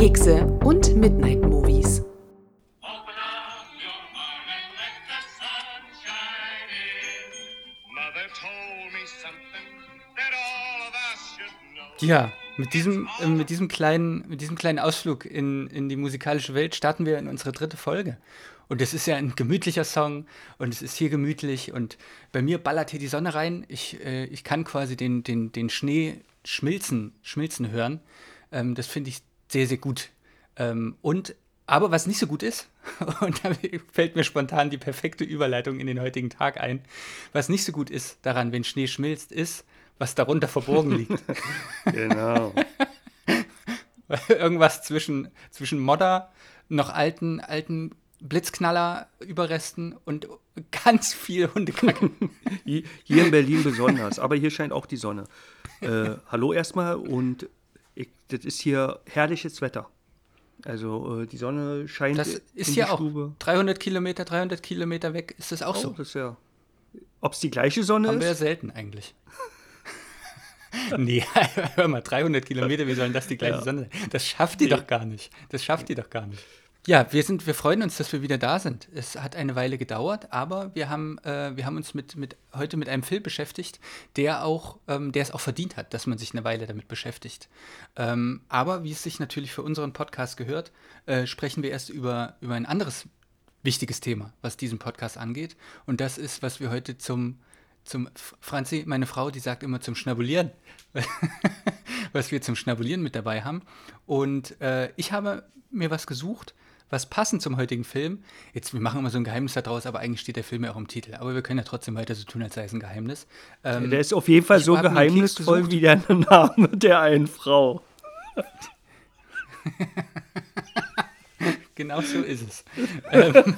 Kekse und Midnight Movies. Ja, mit diesem, äh, mit diesem, kleinen, mit diesem kleinen Ausflug in, in die musikalische Welt starten wir in unsere dritte Folge. Und es ist ja ein gemütlicher Song und es ist hier gemütlich und bei mir ballert hier die Sonne rein. Ich, äh, ich kann quasi den, den, den Schnee schmilzen, schmilzen hören. Ähm, das finde ich sehr, sehr gut. Ähm, und aber was nicht so gut ist, und da fällt mir spontan die perfekte Überleitung in den heutigen Tag ein, was nicht so gut ist daran, wenn Schnee schmilzt, ist, was darunter verborgen liegt. genau. Irgendwas zwischen, zwischen Modder, noch alten, alten Blitzknaller-Überresten und ganz viel Hundekacke. Hier in Berlin besonders, aber hier scheint auch die Sonne. Äh, hallo erstmal und das ist hier herrliches Wetter. Also äh, die Sonne scheint. Das ist ja auch 300 Kilometer, 300 Kilometer weg. Ist das auch oh, so? Das ja. Ob es die gleiche Sonne Haben ist? Haben wir ja selten eigentlich. nee, hör mal, 300 Kilometer, wie sollen das die gleiche ja. Sonne sein? Das schafft die nee. doch gar nicht. Das schafft die doch gar nicht. Ja, wir, sind, wir freuen uns, dass wir wieder da sind. Es hat eine Weile gedauert, aber wir haben, äh, wir haben uns mit, mit, heute mit einem Film beschäftigt, der, auch, ähm, der es auch verdient hat, dass man sich eine Weile damit beschäftigt. Ähm, aber wie es sich natürlich für unseren Podcast gehört, äh, sprechen wir erst über, über ein anderes wichtiges Thema, was diesen Podcast angeht. Und das ist, was wir heute zum, zum Franzi, meine Frau, die sagt immer zum Schnabulieren, was wir zum Schnabulieren mit dabei haben. Und äh, ich habe mir was gesucht, was passend zum heutigen Film. Jetzt, wir machen immer so ein Geheimnis daraus, aber eigentlich steht der Film ja auch im Titel. Aber wir können ja trotzdem weiter so tun, als sei es ein Geheimnis. Ähm, der ist auf jeden Fall so geheimnisvoll wie der Name der einen Frau. genau so ist es. ähm,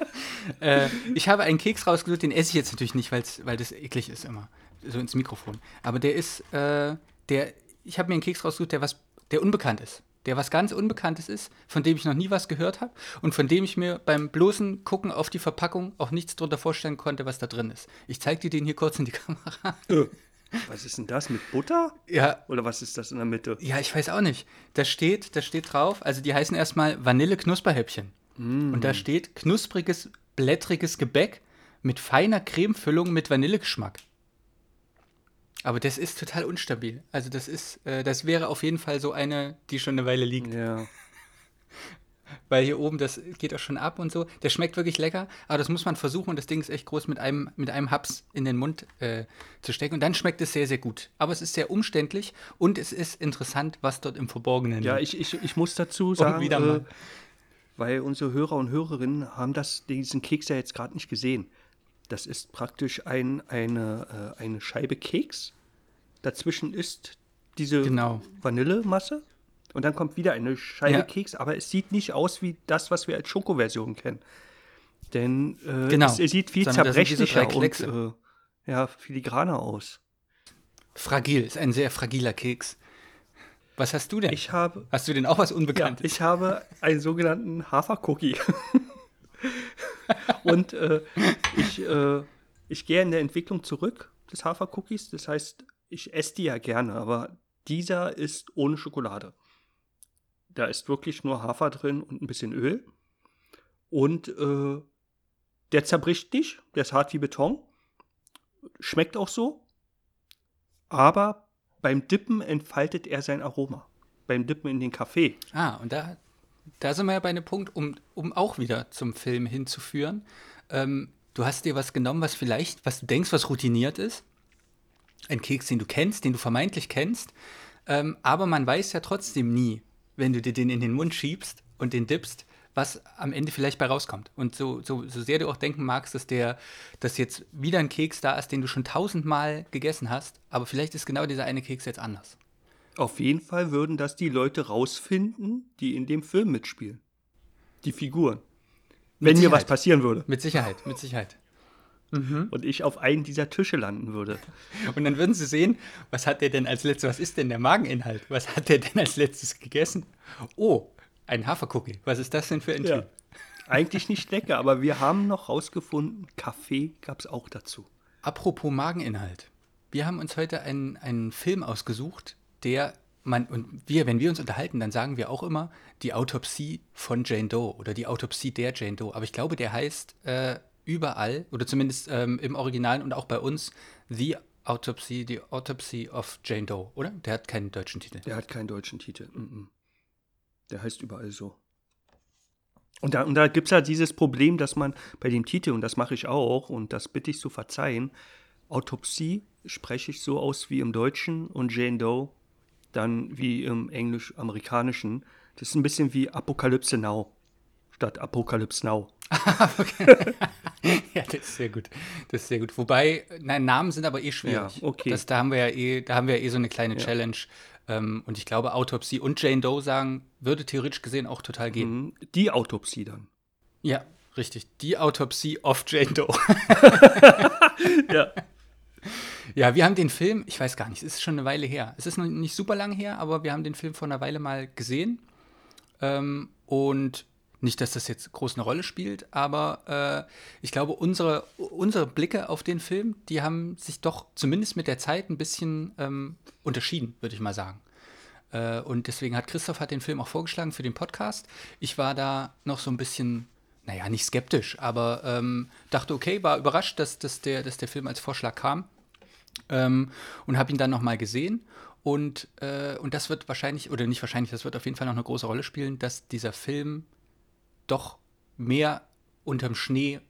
äh, ich habe einen Keks rausgesucht, den esse ich jetzt natürlich nicht, weil das eklig ist immer. So ins Mikrofon. Aber der ist, äh, der, ich habe mir einen Keks rausgesucht, der was, der unbekannt ist der was ganz Unbekanntes ist, von dem ich noch nie was gehört habe und von dem ich mir beim bloßen Gucken auf die Verpackung auch nichts darunter vorstellen konnte, was da drin ist. Ich zeige dir den hier kurz in die Kamera. Äh, was ist denn das mit Butter? Ja. Oder was ist das in der Mitte? Ja, ich weiß auch nicht. Da steht, da steht drauf, also die heißen erstmal Vanille-Knusperhäppchen. Mm. Und da steht knuspriges, blättriges Gebäck mit feiner Cremefüllung mit Vanillegeschmack. Aber das ist total unstabil. Also das ist, äh, das wäre auf jeden Fall so eine, die schon eine Weile liegt. Ja. Weil hier oben, das geht auch schon ab und so. Der schmeckt wirklich lecker, aber das muss man versuchen und das Ding ist echt groß mit einem, mit einem Haps in den Mund äh, zu stecken. Und dann schmeckt es sehr, sehr gut. Aber es ist sehr umständlich und es ist interessant, was dort im Verborgenen liegt. Ja, ich, ich, ich muss dazu sagen, äh, weil unsere Hörer und Hörerinnen haben das, diesen Keks ja jetzt gerade nicht gesehen. Das ist praktisch ein, eine, äh, eine Scheibe Keks Dazwischen ist diese genau. Vanillemasse und dann kommt wieder eine Scheibe ja. Keks, aber es sieht nicht aus wie das, was wir als Schokoversion kennen. Denn äh, genau. es, es, sieht viel Sondern zerbrechlicher und äh, ja, filigraner aus. Fragil, ist ein sehr fragiler Keks. Was hast du denn? Ich habe. Hast du denn auch was Unbekanntes? Ja, ich habe einen sogenannten Hafercookie. und äh, ich, äh, ich gehe in der Entwicklung zurück des Hafercookies. Das heißt, ich esse die ja gerne, aber dieser ist ohne Schokolade. Da ist wirklich nur Hafer drin und ein bisschen Öl. Und äh, der zerbricht nicht, der ist hart wie Beton. Schmeckt auch so. Aber beim Dippen entfaltet er sein Aroma. Beim Dippen in den Kaffee. Ah, und da, da sind wir ja bei einem Punkt, um, um auch wieder zum Film hinzuführen. Ähm, du hast dir was genommen, was vielleicht, was du denkst, was routiniert ist ein Keks, den du kennst, den du vermeintlich kennst, ähm, aber man weiß ja trotzdem nie, wenn du dir den in den Mund schiebst und den dippst, was am Ende vielleicht bei rauskommt. Und so, so, so sehr du auch denken magst, dass der, dass jetzt wieder ein Keks da ist, den du schon tausendmal gegessen hast, aber vielleicht ist genau dieser eine Keks jetzt anders. Auf jeden Fall würden das die Leute rausfinden, die in dem Film mitspielen. Die Figuren. Wenn mir was passieren würde. Mit Sicherheit, mit Sicherheit mhm. und ich auf einen dieser Tische landen würde. Und dann würden sie sehen, was hat der denn als letztes, was ist denn der Mageninhalt? Was hat der denn als letztes gegessen? Oh, ein Hafercookie. Was ist das denn für ein ja. Typ? Eigentlich nicht lecker, aber wir haben noch rausgefunden, Kaffee gab es auch dazu. Apropos Mageninhalt. Wir haben uns heute einen, einen Film ausgesucht, der man, und wir, wenn wir uns unterhalten, dann sagen wir auch immer die Autopsie von Jane Doe oder die Autopsie der Jane Doe. Aber ich glaube, der heißt äh, überall, oder zumindest ähm, im Original und auch bei uns, The Autopsy, die Autopsy of Jane Doe, oder? Der hat keinen deutschen Titel. Der hat keinen deutschen Titel. -mm. Der heißt überall so. Und da, da gibt es ja dieses Problem, dass man bei dem Titel, und das mache ich auch, und das bitte ich zu verzeihen, Autopsie spreche ich so aus wie im Deutschen und Jane Doe dann wie im englisch-amerikanischen. Das ist ein bisschen wie Apokalypse Now statt Apokalypse Now. ja, das ist sehr gut. Das ist sehr gut. Wobei, nein, Namen sind aber eh schwierig. Ja, okay. Das, da haben wir ja eh, da haben wir ja eh so eine kleine ja. Challenge. Ähm, und ich glaube, Autopsie und Jane Doe sagen, würde theoretisch gesehen auch total gehen. Mhm. Die Autopsie dann. Ja, richtig. Die Autopsie of Jane Doe. ja. Ja, wir haben den Film, ich weiß gar nicht, es ist schon eine Weile her. Es ist noch nicht super lang her, aber wir haben den Film vor einer Weile mal gesehen. Ähm, und nicht, dass das jetzt groß eine Rolle spielt, aber äh, ich glaube, unsere, unsere Blicke auf den Film, die haben sich doch zumindest mit der Zeit ein bisschen ähm, unterschieden, würde ich mal sagen. Äh, und deswegen hat Christoph hat den Film auch vorgeschlagen für den Podcast. Ich war da noch so ein bisschen, naja, nicht skeptisch, aber ähm, dachte, okay, war überrascht, dass, dass, der, dass der Film als Vorschlag kam. Ähm, und habe ihn dann nochmal gesehen. Und, äh, und das wird wahrscheinlich, oder nicht wahrscheinlich, das wird auf jeden Fall noch eine große Rolle spielen, dass dieser Film doch mehr unterm Schnee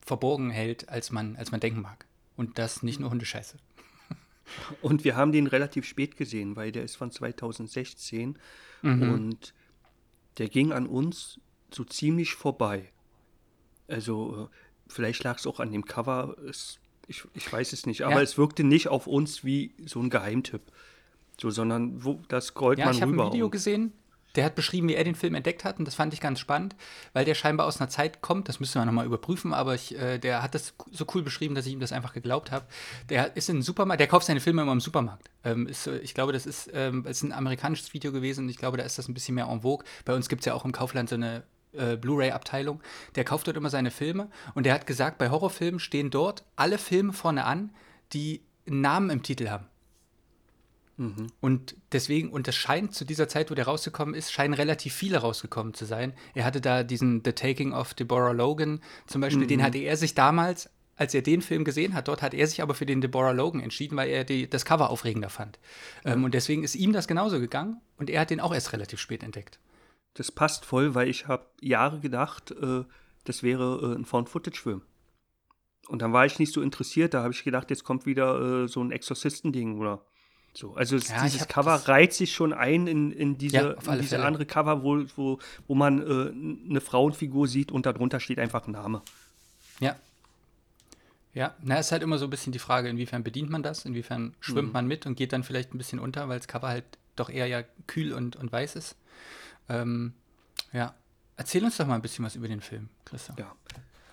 verborgen hält, als man, als man denken mag. Und das nicht nur Hundescheiße. Und wir haben den relativ spät gesehen, weil der ist von 2016 mhm. und der ging an uns so ziemlich vorbei. Also äh, vielleicht lag es auch an dem Cover, es, ich, ich weiß es nicht, aber ja. es wirkte nicht auf uns wie so ein Geheimtipp. So, sondern wo das scrollt ja, man rüber. Ich habe ein Video gesehen, der hat beschrieben, wie er den Film entdeckt hat und das fand ich ganz spannend, weil der scheinbar aus einer Zeit kommt, das müssen wir nochmal überprüfen, aber ich, äh, der hat das so cool beschrieben, dass ich ihm das einfach geglaubt habe. Der ist in Supermarkt, der kauft seine Filme immer im Supermarkt. Ähm, ist, ich glaube, das ist, ähm, ist ein amerikanisches Video gewesen und ich glaube, da ist das ein bisschen mehr en vogue. Bei uns gibt es ja auch im Kaufland so eine äh, Blu-ray-Abteilung. Der kauft dort immer seine Filme und der hat gesagt, bei Horrorfilmen stehen dort alle Filme vorne an, die einen Namen im Titel haben. Mhm. Und deswegen, und das scheint zu dieser Zeit, wo der rausgekommen ist, scheinen relativ viele rausgekommen zu sein. Er hatte da diesen The Taking of Deborah Logan zum Beispiel, mhm. den hatte er sich damals, als er den Film gesehen hat, dort hat er sich aber für den Deborah Logan entschieden, weil er die, das Cover aufregender fand. Ja. Ähm, und deswegen ist ihm das genauso gegangen und er hat den auch erst relativ spät entdeckt. Das passt voll, weil ich habe Jahre gedacht, äh, das wäre äh, ein Found-Footage-Film. Und dann war ich nicht so interessiert, da habe ich gedacht, jetzt kommt wieder äh, so ein Exorzisten-Ding oder so, also ja, dieses Cover reiht sich schon ein in, in diese, ja, in diese andere Cover, wo, wo, wo man äh, eine Frauenfigur sieht und darunter steht einfach ein Name. Ja. Ja, na, ist halt immer so ein bisschen die Frage, inwiefern bedient man das, inwiefern schwimmt mhm. man mit und geht dann vielleicht ein bisschen unter, weil das Cover halt doch eher ja kühl und, und weiß ist. Ähm, ja. Erzähl uns doch mal ein bisschen was über den Film, Christian. Ja.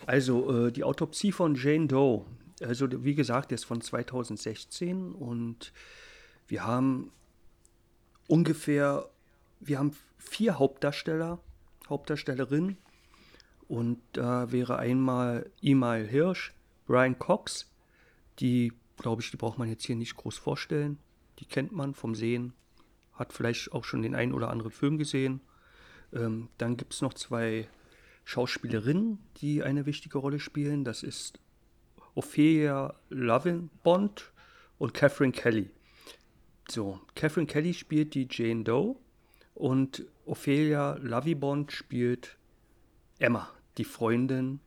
Also, äh, die Autopsie von Jane Doe. Also, wie gesagt, der ist von 2016 und wir haben ungefähr, wir haben vier Hauptdarsteller, Hauptdarstellerinnen. Und da wäre einmal Email Hirsch, Brian Cox, die, glaube ich, die braucht man jetzt hier nicht groß vorstellen. Die kennt man vom Sehen, hat vielleicht auch schon den einen oder anderen Film gesehen. Ähm, dann gibt es noch zwei Schauspielerinnen, die eine wichtige Rolle spielen. Das ist Ophelia Bond und Catherine Kelly. So, Catherine Kelly spielt die Jane Doe und Ophelia Lovibond spielt Emma, die Freundin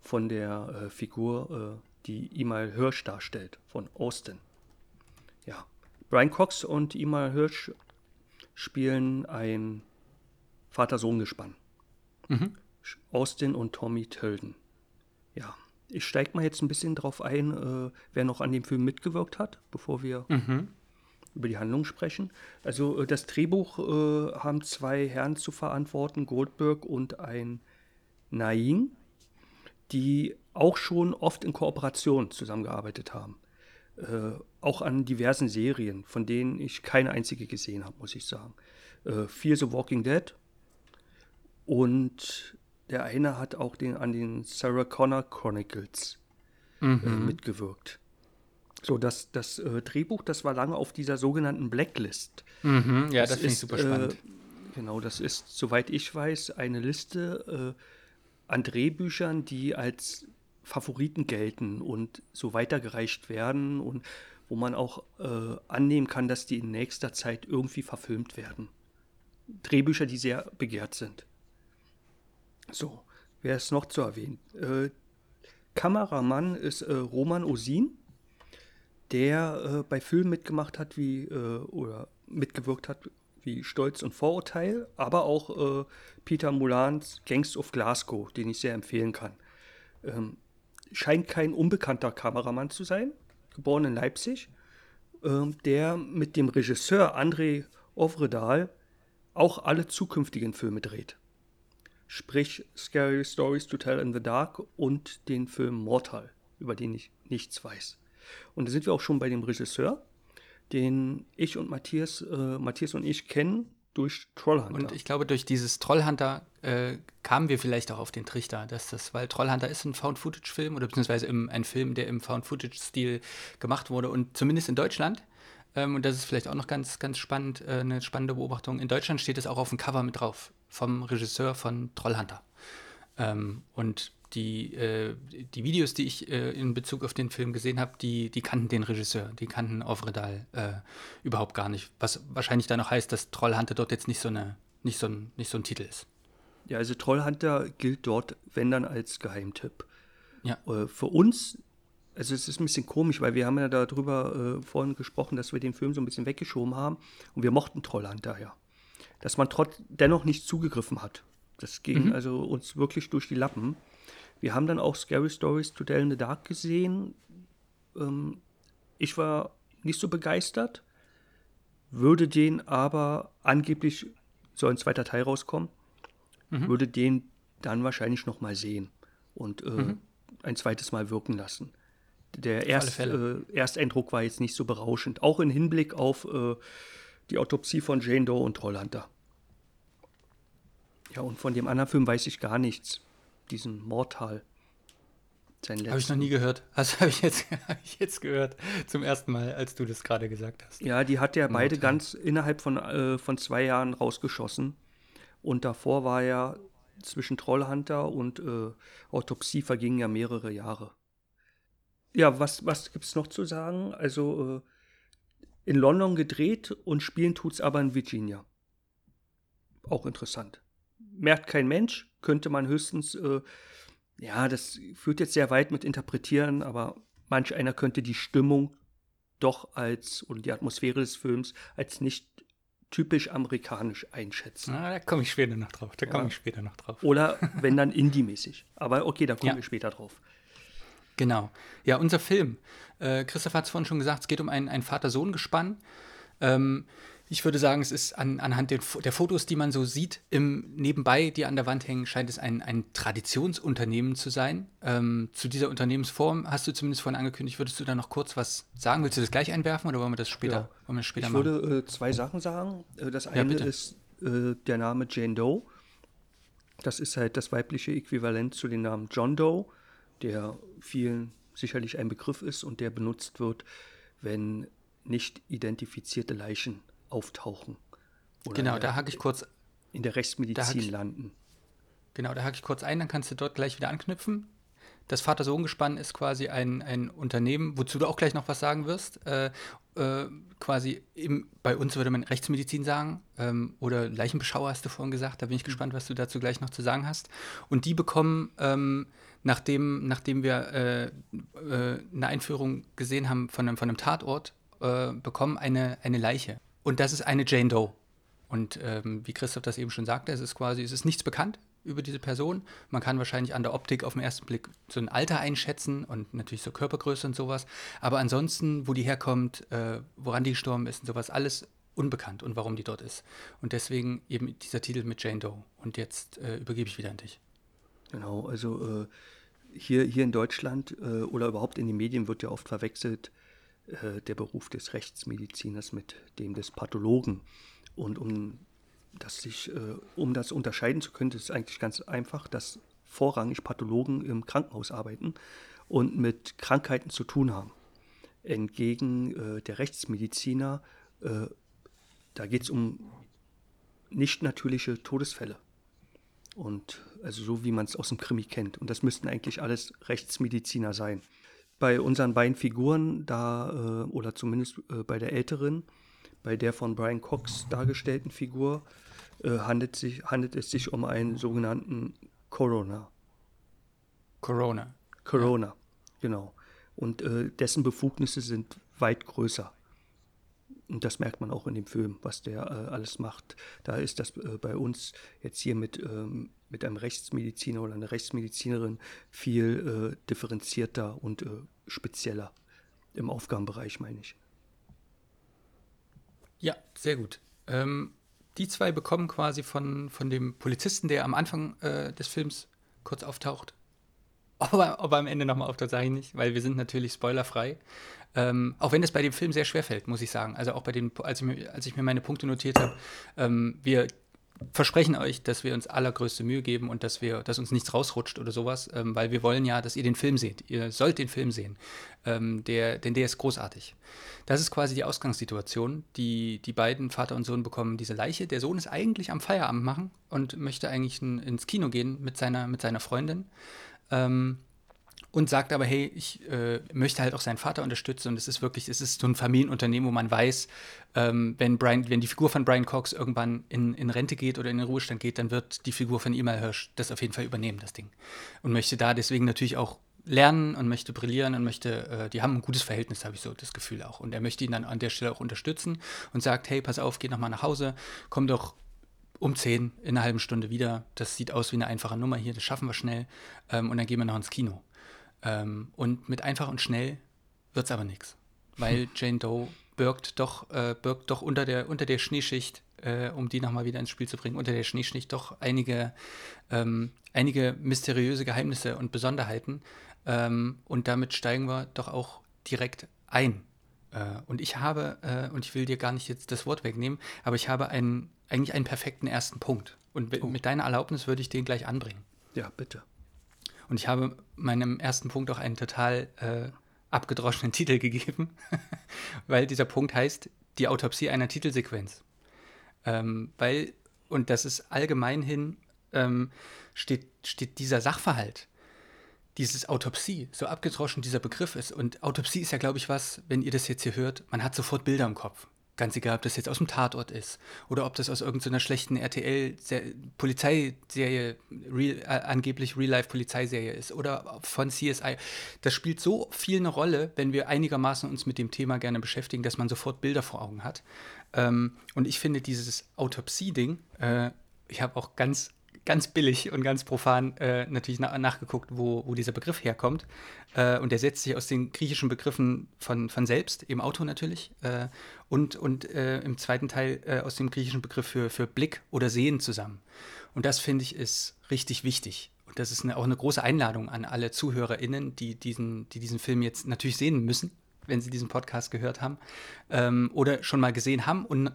von der äh, Figur, äh, die Imal Hirsch darstellt, von Austin. Ja, Brian Cox und Imal Hirsch spielen ein Vater-Sohn-Gespann. Mhm. Austin und Tommy Tilden. Ja, ich steige mal jetzt ein bisschen drauf ein, äh, wer noch an dem Film mitgewirkt hat, bevor wir mhm über die Handlung sprechen. Also äh, das Drehbuch äh, haben zwei Herren zu verantworten, Goldberg und ein Nain, die auch schon oft in Kooperation zusammengearbeitet haben. Äh, auch an diversen Serien, von denen ich keine einzige gesehen habe, muss ich sagen. Äh, Fear the Walking Dead und der eine hat auch den, an den Sarah Connor Chronicles äh, mhm. mitgewirkt. So, das, das äh, Drehbuch, das war lange auf dieser sogenannten Blacklist. Mhm, ja, das, das finde ich super spannend. Äh, genau, das ist, soweit ich weiß, eine Liste äh, an Drehbüchern, die als Favoriten gelten und so weitergereicht werden und wo man auch äh, annehmen kann, dass die in nächster Zeit irgendwie verfilmt werden. Drehbücher, die sehr begehrt sind. So, wer ist noch zu erwähnen? Äh, Kameramann ist äh, Roman Osin der äh, bei Filmen mitgemacht hat, wie äh, oder mitgewirkt hat, wie Stolz und Vorurteil, aber auch äh, Peter Mulans Gangs of Glasgow, den ich sehr empfehlen kann. Ähm, scheint kein unbekannter Kameramann zu sein, geboren in Leipzig, ähm, der mit dem Regisseur André Ovredal auch alle zukünftigen Filme dreht. Sprich Scary Stories to Tell in the Dark und den Film Mortal, über den ich nichts weiß. Und da sind wir auch schon bei dem Regisseur, den ich und Matthias, äh, Matthias und ich kennen durch Trollhunter. Und ich glaube, durch dieses Trollhunter äh, kamen wir vielleicht auch auf den Trichter, dass das, weil Trollhunter ist ein Found-Footage-Film oder beziehungsweise im, ein Film, der im Found-Footage-Stil gemacht wurde und zumindest in Deutschland. Ähm, und das ist vielleicht auch noch ganz, ganz spannend, äh, eine spannende Beobachtung. In Deutschland steht es auch auf dem Cover mit drauf, vom Regisseur von Trollhunter. Ähm, und die, äh, die Videos, die ich äh, in Bezug auf den Film gesehen habe, die, die kannten den Regisseur, die kannten Ovredal äh, überhaupt gar nicht. Was wahrscheinlich dann auch heißt, dass Trollhunter dort jetzt nicht so, eine, nicht, so ein, nicht so ein Titel ist. Ja, also Trollhunter gilt dort, wenn dann, als Geheimtipp. Ja. Äh, für uns, also es ist ein bisschen komisch, weil wir haben ja darüber äh, vorhin gesprochen, dass wir den Film so ein bisschen weggeschoben haben und wir mochten Trollhunter ja. Dass man trotz dennoch nicht zugegriffen hat. Das ging mhm. also uns wirklich durch die Lappen. Wir haben dann auch Scary Stories to Tell in the Dark gesehen. Ähm, ich war nicht so begeistert, würde den aber angeblich soll ein zweiter Teil rauskommen, mhm. würde den dann wahrscheinlich noch mal sehen und äh, mhm. ein zweites Mal wirken lassen. Der Erst, äh, Ersteindruck war jetzt nicht so berauschend, auch im Hinblick auf äh, die Autopsie von Jane Doe und Trollhunter. Ja, und von dem anderen Film weiß ich gar nichts diesen Mortal. Habe ich noch nie gehört. Das habe ich, jetzt, hab ich jetzt gehört. Zum ersten Mal, als du das gerade gesagt hast. Ja, die hat ja beide ganz innerhalb von, äh, von zwei Jahren rausgeschossen. Und davor war ja zwischen Trollhunter und äh, Autopsie vergingen ja mehrere Jahre. Ja, was, was gibt es noch zu sagen? Also äh, in London gedreht und spielen tut es aber in Virginia. Auch interessant. Merkt kein Mensch, könnte man höchstens, äh, ja, das führt jetzt sehr weit mit Interpretieren, aber manch einer könnte die Stimmung doch als und die Atmosphäre des Films als nicht typisch amerikanisch einschätzen. Ah, da komme ich später noch drauf. Da komme ich später noch drauf. Oder wenn dann Indie-mäßig. Aber okay, da kommen ja. wir später drauf. Genau. Ja, unser Film. Äh, Christoph hat es vorhin schon gesagt, es geht um ein, ein Vater-Sohn-Gespann. Ähm, ich würde sagen, es ist an, anhand der, der, Fotos, die man so sieht, im Nebenbei, die an der Wand hängen, scheint es ein, ein Traditionsunternehmen zu sein. Ähm, zu dieser Unternehmensform hast du zumindest vorhin angekündigt. Würdest du da noch kurz was sagen? Willst du das gleich einwerfen oder wollen wir das später, ja. wollen wir das später ich machen? Ich würde äh, zwei Sachen sagen. Äh, das eine ja, ist äh, der Name Jane Doe. Das ist halt das weibliche Äquivalent zu dem Namen John Doe, der vielen sicherlich ein Begriff ist und der benutzt wird, wenn nicht identifizierte Leichen auftauchen. genau, da hake ich kurz. In der Rechtsmedizin ich, landen. Genau, da hake ich kurz ein, dann kannst du dort gleich wieder anknüpfen. Das Vater-Sohn-Gespann ist quasi ein, ein Unternehmen, wozu du auch gleich noch was sagen wirst. Äh, äh, quasi im, bei uns würde man Rechtsmedizin sagen ähm, oder Leichenbeschauer hast du vorhin gesagt. Da bin ich mhm. gespannt, was du dazu gleich noch zu sagen hast. Und die bekommen, ähm, nachdem, nachdem wir äh, äh eine Einführung gesehen haben von einem, von einem Tatort, äh, bekommen eine, eine Leiche. Und das ist eine Jane Doe. Und ähm, wie Christoph das eben schon sagte, es ist quasi, es ist nichts bekannt über diese Person. Man kann wahrscheinlich an der Optik auf den ersten Blick so ein Alter einschätzen und natürlich so Körpergröße und sowas. Aber ansonsten, wo die herkommt, äh, woran die gestorben ist und sowas, alles unbekannt und warum die dort ist. Und deswegen eben dieser Titel mit Jane Doe. Und jetzt äh, übergebe ich wieder an dich. Genau, also äh, hier, hier in Deutschland äh, oder überhaupt in den Medien wird ja oft verwechselt äh, der Beruf des Rechtsmediziners mit dem des Pathologen. Und um das, sich, äh, um das unterscheiden zu können, ist es eigentlich ganz einfach, dass vorrangig Pathologen im Krankenhaus arbeiten und mit Krankheiten zu tun haben. entgegen äh, der Rechtsmediziner, äh, da geht es um nicht natürliche Todesfälle. Und also so wie man es aus dem Krimi kennt. Und das müssten eigentlich alles Rechtsmediziner sein. Bei unseren beiden Figuren, da, äh, oder zumindest äh, bei der älteren, bei der von Brian Cox dargestellten Figur, äh, handelt, sich, handelt es sich um einen sogenannten Corona. Corona. Corona, ja. genau. Und äh, dessen Befugnisse sind weit größer. Und das merkt man auch in dem Film, was der äh, alles macht. Da ist das äh, bei uns jetzt hier mit, ähm, mit einem Rechtsmediziner oder einer Rechtsmedizinerin viel äh, differenzierter und äh, spezieller. Im Aufgabenbereich, meine ich. Ja, sehr gut. Ähm, die zwei bekommen quasi von, von dem Polizisten, der am Anfang äh, des Films kurz auftaucht. Ob er, ob er am Ende nochmal auftaucht, sage ich nicht, weil wir sind natürlich spoilerfrei. Ähm, auch wenn es bei dem Film sehr schwer fällt, muss ich sagen. Also auch bei den, als ich mir, als ich mir meine Punkte notiert habe, ähm, wir versprechen euch, dass wir uns allergrößte Mühe geben und dass wir, dass uns nichts rausrutscht oder sowas, ähm, weil wir wollen ja, dass ihr den Film seht. Ihr sollt den Film sehen, ähm, der, denn der ist großartig. Das ist quasi die Ausgangssituation. Die, die beiden, Vater und Sohn, bekommen diese Leiche. Der Sohn ist eigentlich am Feierabend machen und möchte eigentlich in, ins Kino gehen mit seiner, mit seiner Freundin. Ähm, und sagt aber, hey, ich äh, möchte halt auch seinen Vater unterstützen und es ist wirklich, es ist so ein Familienunternehmen, wo man weiß, ähm, wenn Brian, wenn die Figur von Brian Cox irgendwann in, in Rente geht oder in den Ruhestand geht, dann wird die Figur von Imal Hirsch das auf jeden Fall übernehmen, das Ding. Und möchte da deswegen natürlich auch lernen und möchte brillieren und möchte, äh, die haben ein gutes Verhältnis, habe ich so das Gefühl auch. Und er möchte ihn dann an der Stelle auch unterstützen und sagt, hey, pass auf, geh nochmal nach Hause, komm doch um 10 in einer halben Stunde wieder. Das sieht aus wie eine einfache Nummer hier, das schaffen wir schnell. Ähm, und dann gehen wir noch ins Kino. Ähm, und mit einfach und schnell wird es aber nichts. Weil Jane Doe birgt doch, äh, birgt doch unter der, unter der Schneeschicht, äh, um die nochmal wieder ins Spiel zu bringen, unter der Schneeschicht doch einige, ähm, einige mysteriöse Geheimnisse und Besonderheiten. Ähm, und damit steigen wir doch auch direkt ein. Äh, und ich habe, äh, und ich will dir gar nicht jetzt das Wort wegnehmen, aber ich habe einen, eigentlich einen perfekten ersten Punkt. Und oh. mit deiner Erlaubnis würde ich den gleich anbringen. Ja, bitte. Und ich habe meinem ersten Punkt auch einen total äh, abgedroschenen Titel gegeben, weil dieser Punkt heißt die Autopsie einer Titelsequenz. Ähm, weil, und das ist allgemein hin, ähm, steht, steht dieser Sachverhalt, dieses Autopsie, so abgedroschen dieser Begriff ist. Und Autopsie ist ja, glaube ich, was, wenn ihr das jetzt hier hört, man hat sofort Bilder im Kopf. Ganz egal, ob das jetzt aus dem Tatort ist oder ob das aus irgendeiner schlechten RTL-Polizeiserie, real, äh, angeblich Real-Life-Polizeiserie ist oder von CSI. Das spielt so viel eine Rolle, wenn wir einigermaßen uns mit dem Thema gerne beschäftigen, dass man sofort Bilder vor Augen hat. Ähm, und ich finde dieses Autopsie-Ding, äh, ich habe auch ganz ganz billig und ganz profan äh, natürlich na nachgeguckt, wo, wo dieser Begriff herkommt. Äh, und der setzt sich aus den griechischen Begriffen von, von selbst, im Auto natürlich, äh, und, und äh, im zweiten Teil äh, aus dem griechischen Begriff für, für Blick oder Sehen zusammen. Und das finde ich ist richtig wichtig. Und das ist eine, auch eine große Einladung an alle ZuhörerInnen, die diesen, die diesen Film jetzt natürlich sehen müssen, wenn sie diesen Podcast gehört haben ähm, oder schon mal gesehen haben und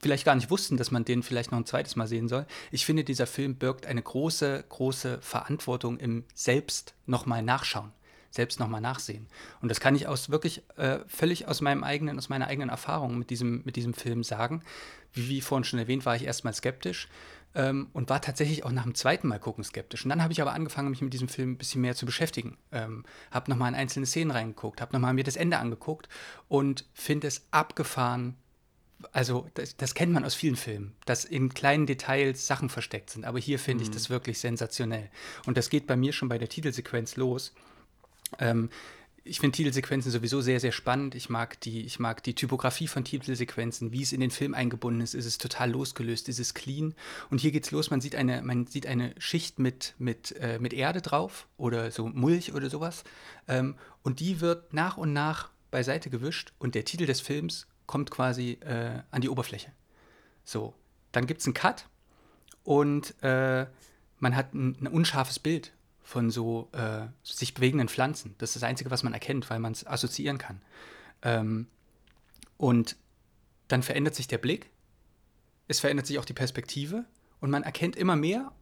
vielleicht gar nicht wussten, dass man den vielleicht noch ein zweites Mal sehen soll. Ich finde, dieser Film birgt eine große, große Verantwortung im Selbst nochmal nachschauen, selbst nochmal nachsehen. Und das kann ich aus wirklich äh, völlig aus meinem eigenen, aus meiner eigenen Erfahrung mit diesem, mit diesem Film sagen. Wie, wie vorhin schon erwähnt, war ich erstmal skeptisch. Ähm, und war tatsächlich auch nach dem zweiten Mal gucken skeptisch. Und dann habe ich aber angefangen, mich mit diesem Film ein bisschen mehr zu beschäftigen. Ähm, habe nochmal in einzelne Szenen reingeguckt, habe nochmal mir das Ende angeguckt und finde es abgefahren, also das, das, kennt man aus vielen Filmen, dass in kleinen Details Sachen versteckt sind. Aber hier finde mhm. ich das wirklich sensationell. Und das geht bei mir schon bei der Titelsequenz los. Ähm, ich finde Titelsequenzen sowieso sehr, sehr spannend. Ich mag, die, ich mag die Typografie von Titelsequenzen, wie es in den Film eingebunden ist. Ist es total losgelöst, ist es clean. Und hier geht's los. Man sieht eine, man sieht eine Schicht mit, mit, äh, mit Erde drauf oder so Mulch oder sowas. Ähm, und die wird nach und nach beiseite gewischt. Und der Titel des Films kommt quasi äh, an die Oberfläche. So, dann gibt es einen Cut und äh, man hat ein, ein, unscharfes Bild von so äh, sich bewegenden Pflanzen. Das ist das Einzige, was man erkennt, weil man es assoziieren kann. Ähm, und dann verändert sich der Blick, es verändert sich auch die Perspektive und man erkennt immer mehr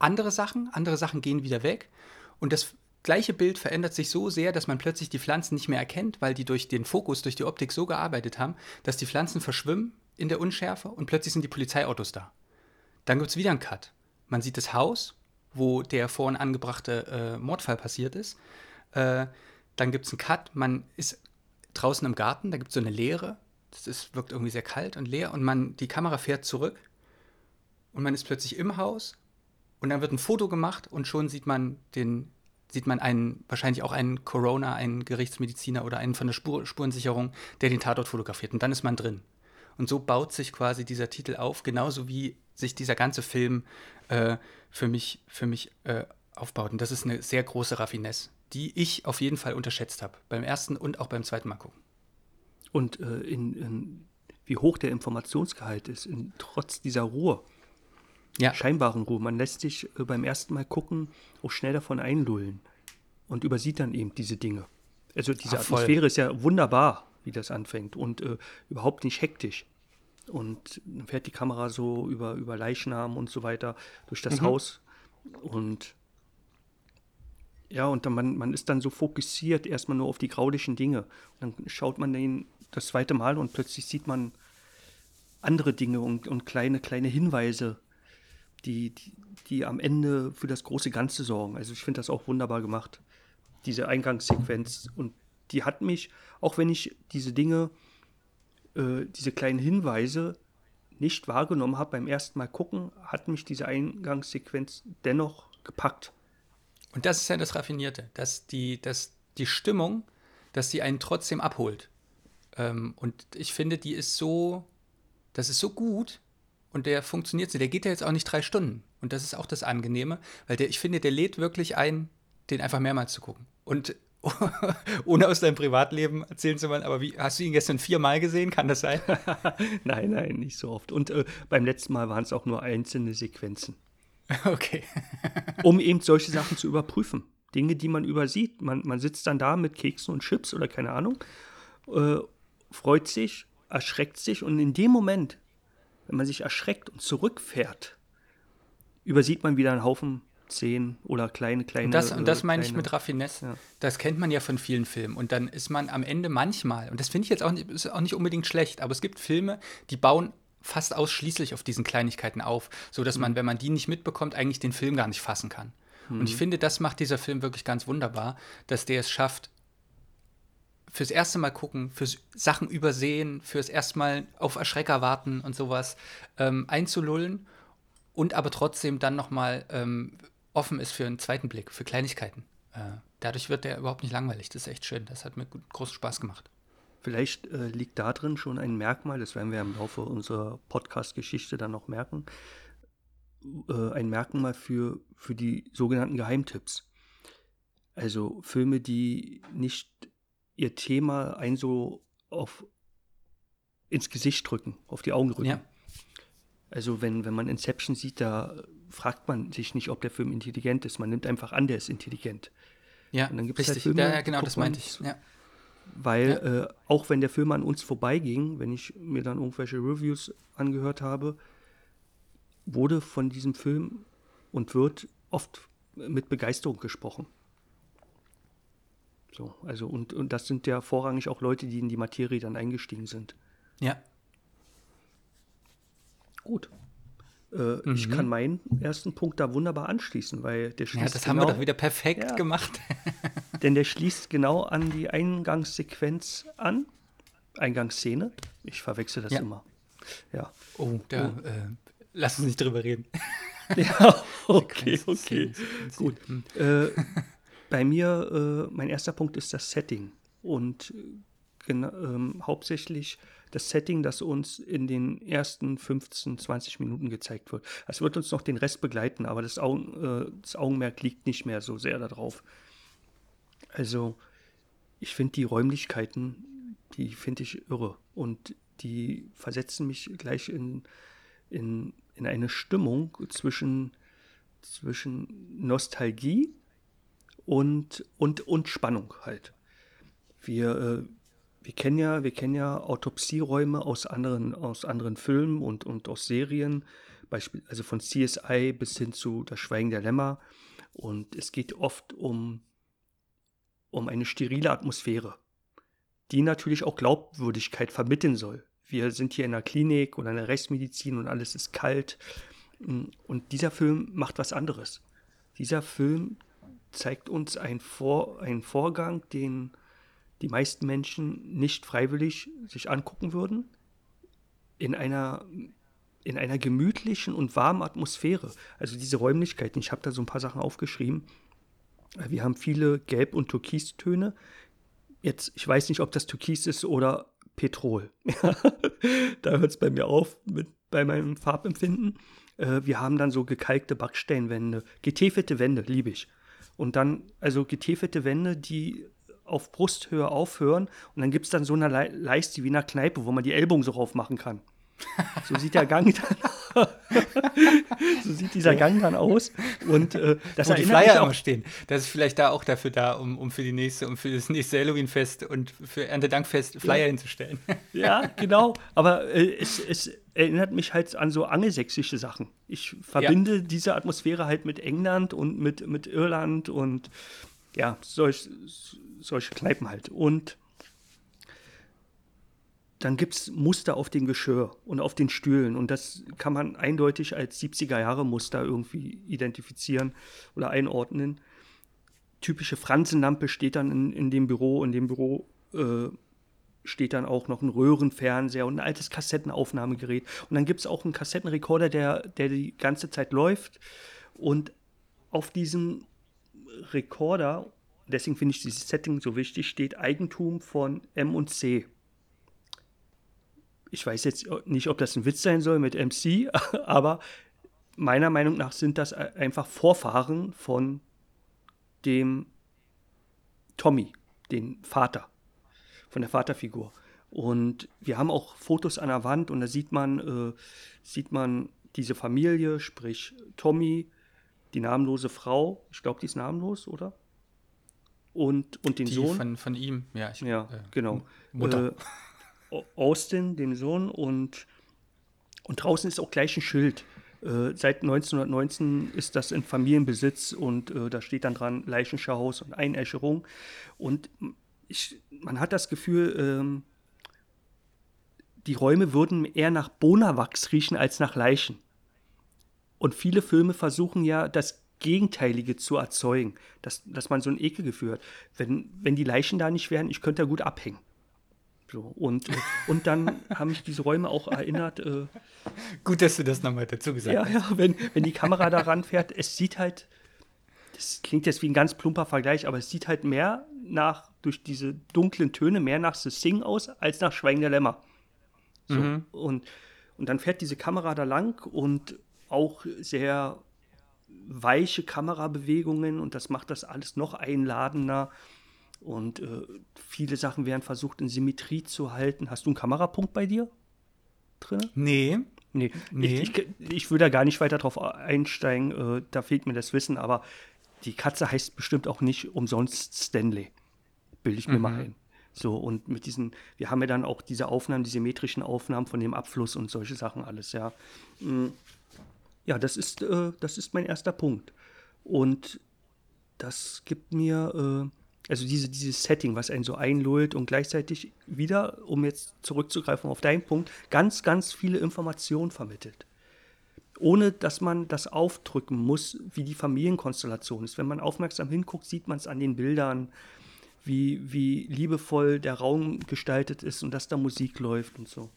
andere Sachen, andere Sachen gehen wieder weg und das gleiche Bild verändert sich so sehr, dass man plötzlich die Pflanzen nicht mehr erkennt, weil die durch den Fokus, durch die Optik so gearbeitet haben, dass die Pflanzen verschwimmen in der Unschärfe und plötzlich sind die Polizeiautos da. Dann gibt es wieder einen Cut. Man sieht das Haus, wo der vorhin angebrachte äh, Mordfall passiert ist. Äh, dann gibt es einen Cut, man ist draußen im Garten, da gibt es so eine Leere. Das ist, wirkt irgendwie sehr kalt und leer und man, die Kamera fährt zurück und man ist plötzlich im Haus und dann wird ein Foto gemacht und schon sieht man den, sieht man einen, wahrscheinlich auch einen Corona, einen Gerichtsmediziner oder einen von der Spur, Spurensicherung, der den Tatort fotografiert und dann ist man drin. Und so baut sich quasi dieser Titel auf, genauso wie sich dieser ganze Film äh, für mich, für mich äh, aufbaut. Und das ist eine sehr große Raffinesse, die ich auf jeden Fall unterschätzt habe. Beim ersten und auch beim zweiten Mal gucken. Und äh, in, in, wie hoch der Informationsgehalt ist, in, trotz dieser Ruhe. Ja. Scheinbaren Ruhe. Man lässt sich äh, beim ersten Mal gucken auch schnell davon einlullen und übersieht dann eben diese Dinge. Also diese Ach, Atmosphäre ist ja wunderbar, wie das anfängt und äh, überhaupt nicht hektisch. Und dann fährt die Kamera so über, über Leichnam und so weiter durch das mhm. Haus. Und ja, und dann man, man ist dann so fokussiert erstmal nur auf die graulichen Dinge. Und dann schaut man den das zweite Mal und plötzlich sieht man andere Dinge und, und kleine, kleine Hinweise, die, die, am Ende für das große Ganze sorgen. Also ich finde das auch wunderbar gemacht, diese Eingangssequenz. Und die hat mich, auch wenn ich diese Dinge äh, diese kleinen Hinweise nicht wahrgenommen habe beim ersten Mal gucken, hat mich diese Eingangssequenz dennoch gepackt. Und das ist ja das Raffinierte, dass die, dass die Stimmung, dass sie einen trotzdem abholt. Ähm, und ich finde, die ist so, das ist so gut und der funktioniert so. Der geht ja jetzt auch nicht drei Stunden. Und das ist auch das Angenehme, weil der, ich finde, der lädt wirklich ein, den einfach mehrmals zu gucken. Und ohne aus deinem Privatleben erzählen zu wollen, aber wie, hast du ihn gestern viermal gesehen? Kann das sein? nein, nein, nicht so oft. Und äh, beim letzten Mal waren es auch nur einzelne Sequenzen. Okay. um eben solche Sachen zu überprüfen. Dinge, die man übersieht. Man, man sitzt dann da mit Keksen und Chips oder keine Ahnung, äh, freut sich, erschreckt sich und in dem Moment, wenn man sich erschreckt und zurückfährt, übersieht man wieder einen Haufen Szenen oder kleine, kleine. Und das, und das meine ich mit Raffinesse. Ja. Das kennt man ja von vielen Filmen. Und dann ist man am Ende manchmal, und das finde ich jetzt auch nicht, ist auch nicht unbedingt schlecht, aber es gibt Filme, die bauen fast ausschließlich auf diesen Kleinigkeiten auf, sodass mhm. man, wenn man die nicht mitbekommt, eigentlich den Film gar nicht fassen kann. Mhm. Und ich finde, das macht dieser Film wirklich ganz wunderbar, dass der es schafft, fürs erste Mal gucken, fürs Sachen übersehen, fürs erste Mal auf Erschrecker warten und sowas ähm, einzulullen und aber trotzdem dann nochmal ähm, offen ist für einen zweiten Blick, für Kleinigkeiten. Äh, dadurch wird der überhaupt nicht langweilig. Das ist echt schön. Das hat mir gut, großen Spaß gemacht. Vielleicht äh, liegt da drin schon ein Merkmal, das werden wir im Laufe unserer Podcast-Geschichte dann noch merken, äh, ein Merkmal für, für die sogenannten Geheimtipps. Also Filme, die nicht ihr Thema ein so auf ins Gesicht drücken, auf die Augen drücken. Ja. Also wenn, wenn man Inception sieht, da fragt man sich nicht, ob der Film intelligent ist. Man nimmt einfach an, der ist intelligent. Ja, und dann gibt's halt richtig. Halt Filme, ja, genau, das meinte ich. Ja. Weil ja. Äh, auch wenn der Film an uns vorbeiging, wenn ich mir dann irgendwelche Reviews angehört habe, wurde von diesem Film und wird oft mit Begeisterung gesprochen. So, also und, und das sind ja vorrangig auch Leute, die in die Materie dann eingestiegen sind. Ja. Gut. Äh, mhm. Ich kann meinen ersten Punkt da wunderbar anschließen, weil der schließt. Ja, das genau, haben wir genau doch wieder perfekt ja, gemacht. denn der schließt genau an die Eingangssequenz an. Eingangsszene. Ich verwechsel das ja. immer. Ja. Oh, da, oh. Äh, lass uns nicht drüber reden. ja, okay, okay. Gut. Hm. Äh, bei mir, äh, mein erster Punkt ist das Setting. Und ähm, hauptsächlich das Setting, das uns in den ersten 15, 20 Minuten gezeigt wird. Es wird uns noch den Rest begleiten, aber das, Augen, äh, das Augenmerk liegt nicht mehr so sehr darauf. Also, ich finde die Räumlichkeiten, die finde ich irre und die versetzen mich gleich in, in, in eine Stimmung zwischen, zwischen Nostalgie und, und, und Spannung halt. Wir, äh, wir kennen ja, wir kennen ja Autopsieräume aus anderen, aus anderen Filmen und, und aus Serien, Beispiel, also von CSI bis hin zu Das Schweigen der Lämmer. Und es geht oft um um eine sterile Atmosphäre, die natürlich auch Glaubwürdigkeit vermitteln soll. Wir sind hier in einer Klinik oder in der Rechtsmedizin und alles ist kalt. Und dieser Film macht was anderes. Dieser Film zeigt uns einen, Vor einen Vorgang, den die meisten Menschen nicht freiwillig sich angucken würden, in einer, in einer gemütlichen und warmen Atmosphäre. Also diese Räumlichkeiten, ich habe da so ein paar Sachen aufgeschrieben. Wir haben viele Gelb- und Türkistöne. Jetzt, ich weiß nicht, ob das Türkis ist oder Petrol. da hört es bei mir auf mit, bei meinem Farbempfinden. Äh, wir haben dann so gekalkte Backsteinwände, getäfelte Wände, liebe ich. Und dann, also getäfelte Wände, die auf Brusthöhe aufhören. Und dann gibt es dann so eine Le Leiste wie in einer Kneipe, wo man die Ellbogen so rauf machen kann. So sieht der Gang dann so sieht dieser Gang dann aus. Und äh, das Wo die Flyer immer stehen. Das ist vielleicht da auch dafür da, um, um für die nächste, um für das nächste Halloween-Fest und für Erntedankfest Flyer ja. hinzustellen. Ja, genau. Aber äh, es, es erinnert mich halt an so angelsächsische Sachen. Ich verbinde ja. diese Atmosphäre halt mit England und mit, mit Irland und ja, solch, solche Kneipen halt. Und dann gibt es Muster auf dem Geschirr und auf den Stühlen. Und das kann man eindeutig als 70er-Jahre-Muster irgendwie identifizieren oder einordnen. Typische Franzenlampe steht dann in, in dem Büro. In dem Büro äh, steht dann auch noch ein Röhrenfernseher und ein altes Kassettenaufnahmegerät. Und dann gibt es auch einen Kassettenrekorder, der, der die ganze Zeit läuft. Und auf diesem Rekorder, deswegen finde ich dieses Setting so wichtig, steht Eigentum von M und C. Ich weiß jetzt nicht, ob das ein Witz sein soll mit MC, aber meiner Meinung nach sind das einfach Vorfahren von dem Tommy, den Vater, von der Vaterfigur. Und wir haben auch Fotos an der Wand und da sieht man, äh, sieht man diese Familie, sprich Tommy, die namenlose Frau, ich glaube, die ist namenlos, oder? Und, und den die Sohn. Von, von ihm, ja. Ich, ja, äh, genau. Mutter. Äh, Austin, dem Sohn, und, und draußen ist auch gleich ein Schild. Äh, seit 1919 ist das in Familienbesitz und äh, da steht dann dran Leichenschauhaus und Einäscherung. Und ich, man hat das Gefühl, ähm, die Räume würden eher nach Bonawachs riechen als nach Leichen. Und viele Filme versuchen ja, das Gegenteilige zu erzeugen, dass, dass man so ein Ekelgefühl hat. Wenn, wenn die Leichen da nicht wären, ich könnte da gut abhängen. So, und, und dann haben mich diese Räume auch erinnert. Äh, gut, dass du das nochmal dazu gesagt ja, hast. Ja, wenn, wenn die Kamera da ranfährt, es sieht halt, das klingt jetzt wie ein ganz plumper Vergleich, aber es sieht halt mehr nach, durch diese dunklen Töne, mehr nach The Sing aus, als nach Schweigen der Lämmer. So, mhm. und, und dann fährt diese Kamera da lang und auch sehr weiche Kamerabewegungen und das macht das alles noch einladender. Und äh, viele Sachen werden versucht in Symmetrie zu halten. Hast du einen Kamerapunkt bei dir drin? Nee. Nee, nee. Ich, ich, ich will da gar nicht weiter drauf einsteigen, äh, da fehlt mir das Wissen, aber die Katze heißt bestimmt auch nicht umsonst Stanley. Bilde ich mir mhm. mal ein. So, und mit diesen, wir haben ja dann auch diese Aufnahmen, die symmetrischen Aufnahmen von dem Abfluss und solche Sachen alles, ja. Mhm. Ja, das ist, äh, das ist mein erster Punkt. Und das gibt mir, äh, also diese, dieses Setting, was einen so einlullt und gleichzeitig wieder, um jetzt zurückzugreifen auf deinen Punkt, ganz, ganz viele Informationen vermittelt. Ohne dass man das aufdrücken muss, wie die Familienkonstellation ist. Wenn man aufmerksam hinguckt, sieht man es an den Bildern, wie, wie liebevoll der Raum gestaltet ist und dass da Musik läuft und so.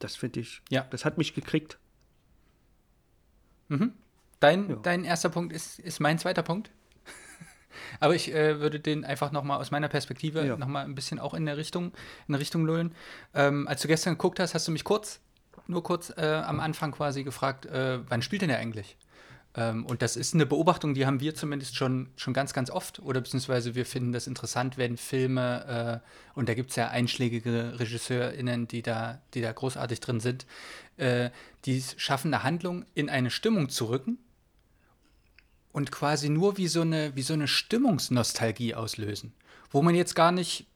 Das finde ich, ja. das hat mich gekriegt. Mhm. Dein, ja. dein erster Punkt ist, ist mein zweiter Punkt. Aber ich äh, würde den einfach nochmal aus meiner Perspektive ja. nochmal ein bisschen auch in der Richtung, in Richtung lullen. Ähm, als du gestern geguckt hast, hast du mich kurz, nur kurz äh, am Anfang quasi gefragt, äh, wann spielt denn der eigentlich? Ähm, und das ist eine Beobachtung, die haben wir zumindest schon, schon ganz, ganz oft. Oder beziehungsweise wir finden das interessant, wenn Filme, äh, und da gibt es ja einschlägige RegisseurInnen, die da, die da großartig drin sind, äh, die es schaffen, eine Handlung in eine Stimmung zu rücken und quasi nur wie so eine, wie so eine Stimmungsnostalgie auslösen. Wo man jetzt gar nicht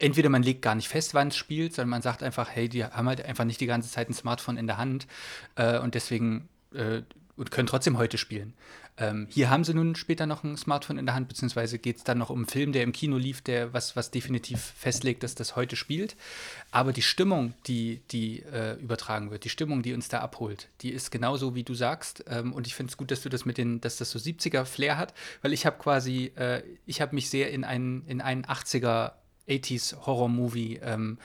entweder man legt gar nicht fest, wann es spielt, sondern man sagt einfach, hey, die haben halt einfach nicht die ganze Zeit ein Smartphone in der Hand äh, und deswegen äh, und können trotzdem heute spielen. Ähm, hier haben sie nun später noch ein Smartphone in der Hand, beziehungsweise geht es dann noch um einen Film, der im Kino lief, der was, was definitiv festlegt, dass das heute spielt. Aber die Stimmung, die, die äh, übertragen wird, die Stimmung, die uns da abholt, die ist genauso, wie du sagst. Ähm, und ich finde es gut, dass du das mit den, dass das so 70er-Flair hat, weil ich habe quasi, äh, ich habe mich sehr in einen, in einen 80er, 80s Horror-Movie ähm,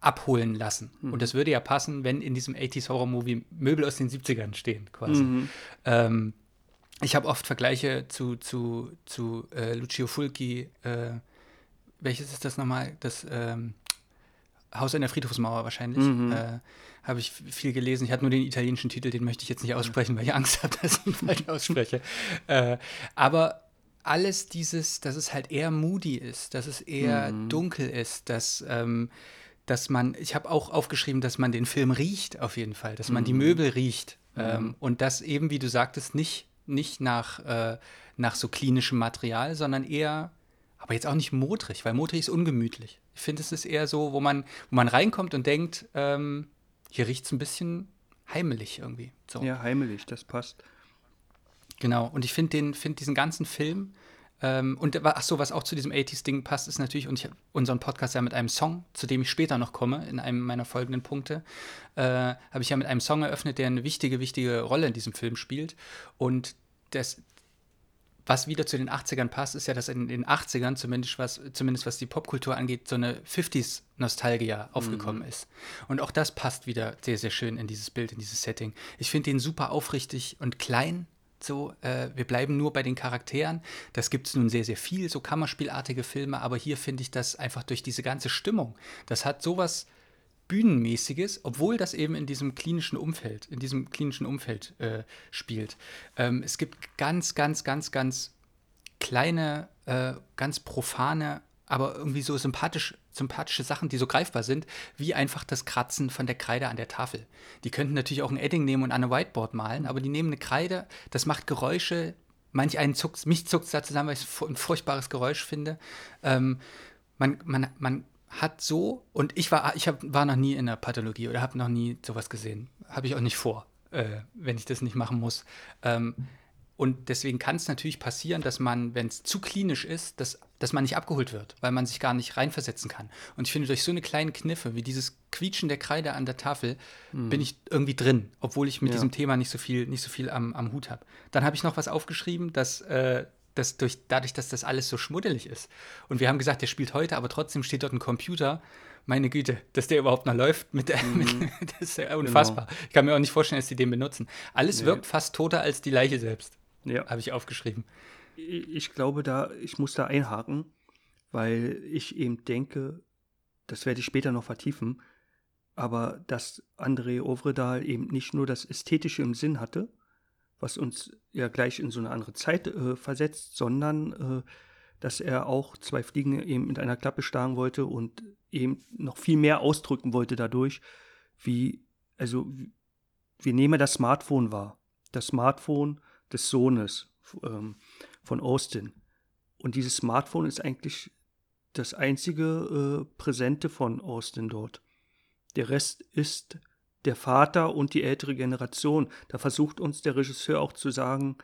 abholen lassen. Mhm. Und das würde ja passen, wenn in diesem 80s Horror-Movie Möbel aus den 70ern stehen, quasi. Mhm. Ähm, ich habe oft Vergleiche zu, zu, zu äh, Lucio Fulci. Äh, welches ist das nochmal? Das ähm, Haus in der Friedhofsmauer wahrscheinlich. Mhm. Äh, habe ich viel gelesen. Ich hatte nur den italienischen Titel, den möchte ich jetzt nicht aussprechen, weil ich Angst habe, dass ich ihn falsch ausspreche. Äh, aber alles dieses, dass es halt eher moody ist, dass es eher mhm. dunkel ist, dass ähm, dass man, ich habe auch aufgeschrieben, dass man den Film riecht auf jeden Fall, dass man mhm. die Möbel riecht. Mhm. Ähm, und das eben, wie du sagtest, nicht, nicht nach, äh, nach so klinischem Material, sondern eher, aber jetzt auch nicht modrig, weil modrig ist ungemütlich. Ich finde, es ist eher so, wo man, wo man reinkommt und denkt, ähm, hier riecht es ein bisschen heimelig irgendwie. So. Ja, heimelig, das passt. Genau, und ich finde find diesen ganzen Film, ähm, und ach so, was auch zu diesem 80s-Ding passt, ist natürlich, und ich habe unseren Podcast ja mit einem Song, zu dem ich später noch komme, in einem meiner folgenden Punkte, äh, habe ich ja mit einem Song eröffnet, der eine wichtige, wichtige Rolle in diesem Film spielt. Und das, was wieder zu den 80ern passt, ist ja, dass in den 80ern, zumindest was, zumindest was die Popkultur angeht, so eine 50s-Nostalgia aufgekommen mhm. ist. Und auch das passt wieder sehr, sehr schön in dieses Bild, in dieses Setting. Ich finde den super aufrichtig und klein, so, äh, wir bleiben nur bei den Charakteren. Das gibt es nun sehr, sehr viel, so Kammerspielartige Filme, aber hier finde ich das einfach durch diese ganze Stimmung. Das hat sowas Bühnenmäßiges, obwohl das eben in diesem klinischen Umfeld, in diesem klinischen Umfeld äh, spielt. Ähm, es gibt ganz, ganz, ganz, ganz kleine, äh, ganz profane aber irgendwie so sympathisch, sympathische Sachen, die so greifbar sind, wie einfach das Kratzen von der Kreide an der Tafel. Die könnten natürlich auch ein Edding nehmen und an eine Whiteboard malen, aber die nehmen eine Kreide, das macht Geräusche, manch einen zuckt, mich zuckt es da zusammen, weil ich es ein furchtbares Geräusch finde. Ähm, man, man, man hat so, und ich war, ich hab, war noch nie in der Pathologie oder habe noch nie sowas gesehen. Habe ich auch nicht vor, äh, wenn ich das nicht machen muss. Ähm, und deswegen kann es natürlich passieren, dass man, wenn es zu klinisch ist, dass, dass man nicht abgeholt wird, weil man sich gar nicht reinversetzen kann. Und ich finde, durch so eine kleine Kniffe wie dieses Quietschen der Kreide an der Tafel mhm. bin ich irgendwie drin, obwohl ich mit ja. diesem Thema nicht so viel, nicht so viel am, am Hut habe. Dann habe ich noch was aufgeschrieben, dass, äh, dass durch, dadurch, dass das alles so schmuddelig ist. Und wir haben gesagt, der spielt heute, aber trotzdem steht dort ein Computer. Meine Güte, dass der überhaupt noch läuft, mit der, mhm. mit, das ist ja unfassbar. Genau. Ich kann mir auch nicht vorstellen, dass die den benutzen. Alles nee. wirkt fast toter als die Leiche selbst. Ja. Habe ich aufgeschrieben. Ich glaube da, ich muss da einhaken, weil ich eben denke, das werde ich später noch vertiefen, aber dass André Ovredal eben nicht nur das Ästhetische im Sinn hatte, was uns ja gleich in so eine andere Zeit äh, versetzt, sondern äh, dass er auch zwei Fliegen eben mit einer Klappe schlagen wollte und eben noch viel mehr ausdrücken wollte dadurch, wie, also, wir nehmen das Smartphone wahr. Das Smartphone des Sohnes ähm, von Austin. Und dieses Smartphone ist eigentlich das einzige äh, Präsente von Austin dort. Der Rest ist der Vater und die ältere Generation. Da versucht uns der Regisseur auch zu sagen,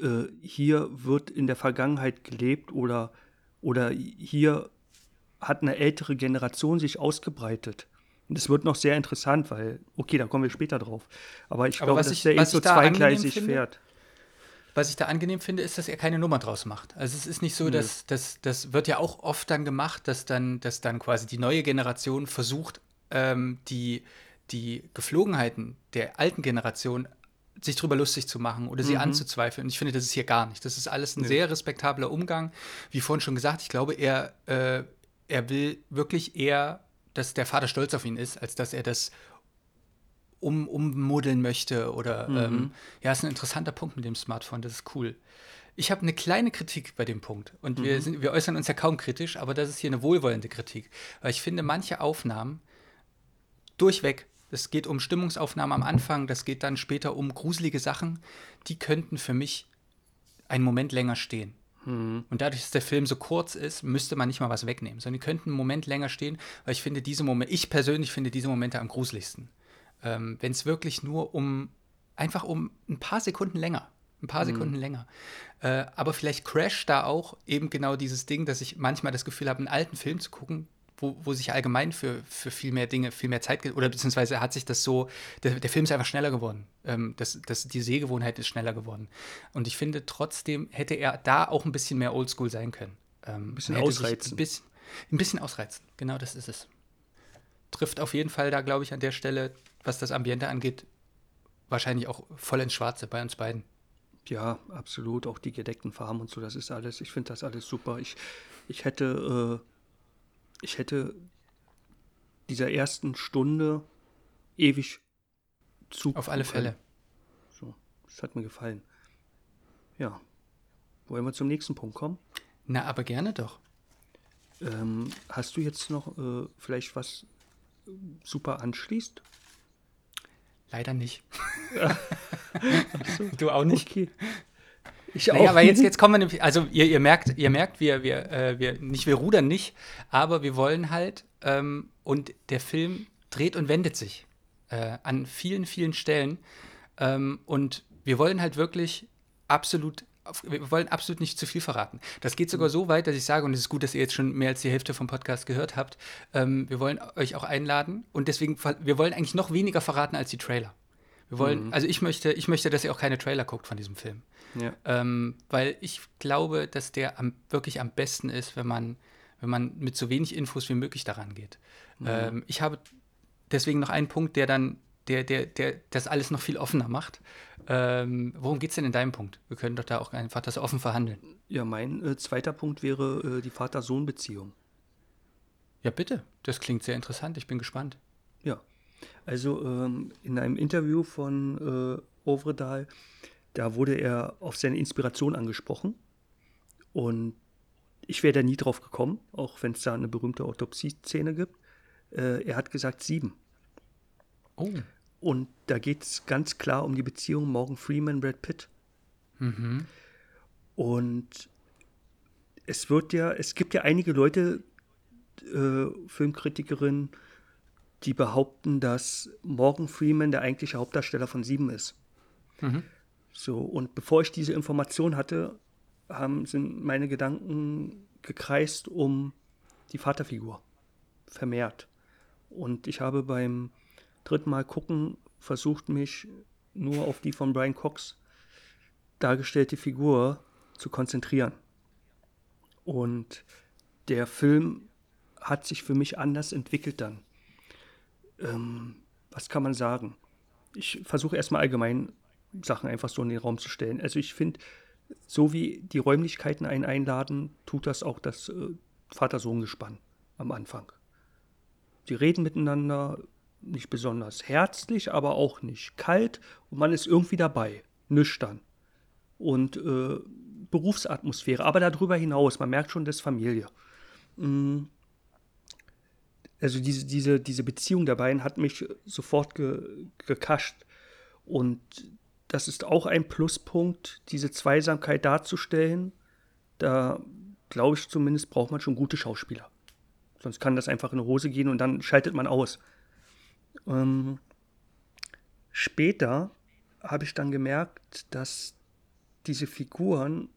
äh, hier wird in der Vergangenheit gelebt oder, oder hier hat eine ältere Generation sich ausgebreitet. Und es wird noch sehr interessant, weil, okay, da kommen wir später drauf. Aber ich Aber glaube, dass ich, der eben so zweigleisig fährt. Was ich da angenehm finde, ist, dass er keine Nummer draus macht. Also es ist nicht so, dass das, das wird ja auch oft dann gemacht, dass dann, dass dann quasi die neue Generation versucht, ähm, die, die Geflogenheiten der alten Generation sich drüber lustig zu machen oder sie mhm. anzuzweifeln. Und ich finde, das ist hier gar nicht. Das ist alles ein nee. sehr respektabler Umgang. Wie vorhin schon gesagt, ich glaube, er, äh, er will wirklich eher, dass der Vater stolz auf ihn ist, als dass er das um, ummodeln möchte. Oder mhm. ähm, ja, ist ein interessanter Punkt mit dem Smartphone, das ist cool. Ich habe eine kleine Kritik bei dem Punkt. Und mhm. wir, sind, wir äußern uns ja kaum kritisch, aber das ist hier eine wohlwollende Kritik. Weil ich finde, manche Aufnahmen durchweg, es geht um Stimmungsaufnahmen am Anfang, das geht dann später um gruselige Sachen, die könnten für mich einen Moment länger stehen. Mhm. Und dadurch, dass der Film so kurz ist, müsste man nicht mal was wegnehmen, sondern die könnten einen Moment länger stehen, weil ich finde diese Momente, ich persönlich finde diese Momente am gruseligsten ähm, wenn es wirklich nur um, einfach um ein paar Sekunden länger. Ein paar Sekunden länger. Äh, aber vielleicht crasht da auch eben genau dieses Ding, dass ich manchmal das Gefühl habe, einen alten Film zu gucken, wo, wo sich allgemein für, für viel mehr Dinge, viel mehr Zeit, oder beziehungsweise hat sich das so, der, der Film ist einfach schneller geworden. Ähm, das, das, die Sehgewohnheit ist schneller geworden. Und ich finde, trotzdem hätte er da auch ein bisschen mehr Oldschool sein können. Ähm, ein bisschen ausreizen. Ein bisschen, ein bisschen ausreizen, genau das ist es. Trifft auf jeden Fall da, glaube ich, an der Stelle, was das Ambiente angeht, wahrscheinlich auch voll ins Schwarze bei uns beiden. Ja, absolut. Auch die gedeckten Farben und so, das ist alles, ich finde das alles super. Ich, ich hätte, äh, ich hätte dieser ersten Stunde ewig zu. Auf alle Fälle. So, das hat mir gefallen. Ja. Wollen wir zum nächsten Punkt kommen? Na, aber gerne doch. Ähm, hast du jetzt noch äh, vielleicht was super anschließt? Leider nicht. Du auch nicht? Okay. Ich Naja, auch aber jetzt, jetzt kommen wir nämlich, also ihr, ihr merkt, ihr merkt, wir, wir, äh, wir, nicht wir rudern nicht, aber wir wollen halt, ähm, und der Film dreht und wendet sich äh, an vielen, vielen Stellen. Ähm, und wir wollen halt wirklich absolut, wir wollen absolut nicht zu viel verraten. Das geht sogar so weit, dass ich sage, und es ist gut, dass ihr jetzt schon mehr als die Hälfte vom Podcast gehört habt, ähm, wir wollen euch auch einladen und deswegen, wir wollen eigentlich noch weniger verraten als die Trailer. Wir wollen, also ich möchte, ich möchte, dass ihr auch keine Trailer guckt von diesem Film. Ja. Ähm, weil ich glaube, dass der am, wirklich am besten ist, wenn man, wenn man mit so wenig Infos wie möglich daran geht. Ähm, ich habe deswegen noch einen Punkt, der dann, der, der, der das alles noch viel offener macht. Ähm, worum geht es denn in deinem Punkt? Wir können doch da auch einfach das offen verhandeln. Ja, mein äh, zweiter Punkt wäre äh, die Vater-Sohn-Beziehung. Ja, bitte. Das klingt sehr interessant. Ich bin gespannt. Ja, also ähm, in einem Interview von äh, Ovredal, da wurde er auf seine Inspiration angesprochen. Und ich wäre da nie drauf gekommen, auch wenn es da eine berühmte Autopsie-Szene gibt. Äh, er hat gesagt sieben. Oh. Und da geht es ganz klar um die Beziehung Morgan Freeman, Brad Pitt. Und es wird ja, es gibt ja einige Leute, äh, Filmkritikerinnen, die behaupten, dass Morgan Freeman der eigentliche Hauptdarsteller von Sieben ist. So, und bevor ich diese Information hatte, haben, sind meine Gedanken gekreist um die Vaterfigur. Vermehrt. Und ich habe beim dritten Mal gucken versucht, mich nur auf die von Brian Cox dargestellte Figur zu konzentrieren. Und der Film hat sich für mich anders entwickelt dann. Ähm, was kann man sagen? Ich versuche erstmal allgemein Sachen einfach so in den Raum zu stellen. Also ich finde, so wie die Räumlichkeiten einen einladen, tut das auch das äh, Vater-Sohn-Gespann am Anfang. Sie reden miteinander, nicht besonders herzlich, aber auch nicht kalt und man ist irgendwie dabei, nüchtern und äh, Berufsatmosphäre, aber darüber hinaus, man merkt schon, das ist Familie. Mm. Also diese, diese, diese Beziehung der beiden hat mich sofort ge, gekascht und das ist auch ein Pluspunkt, diese Zweisamkeit darzustellen. Da glaube ich zumindest, braucht man schon gute Schauspieler. Sonst kann das einfach in die Hose gehen und dann schaltet man aus. Ähm, später habe ich dann gemerkt, dass diese Figuren,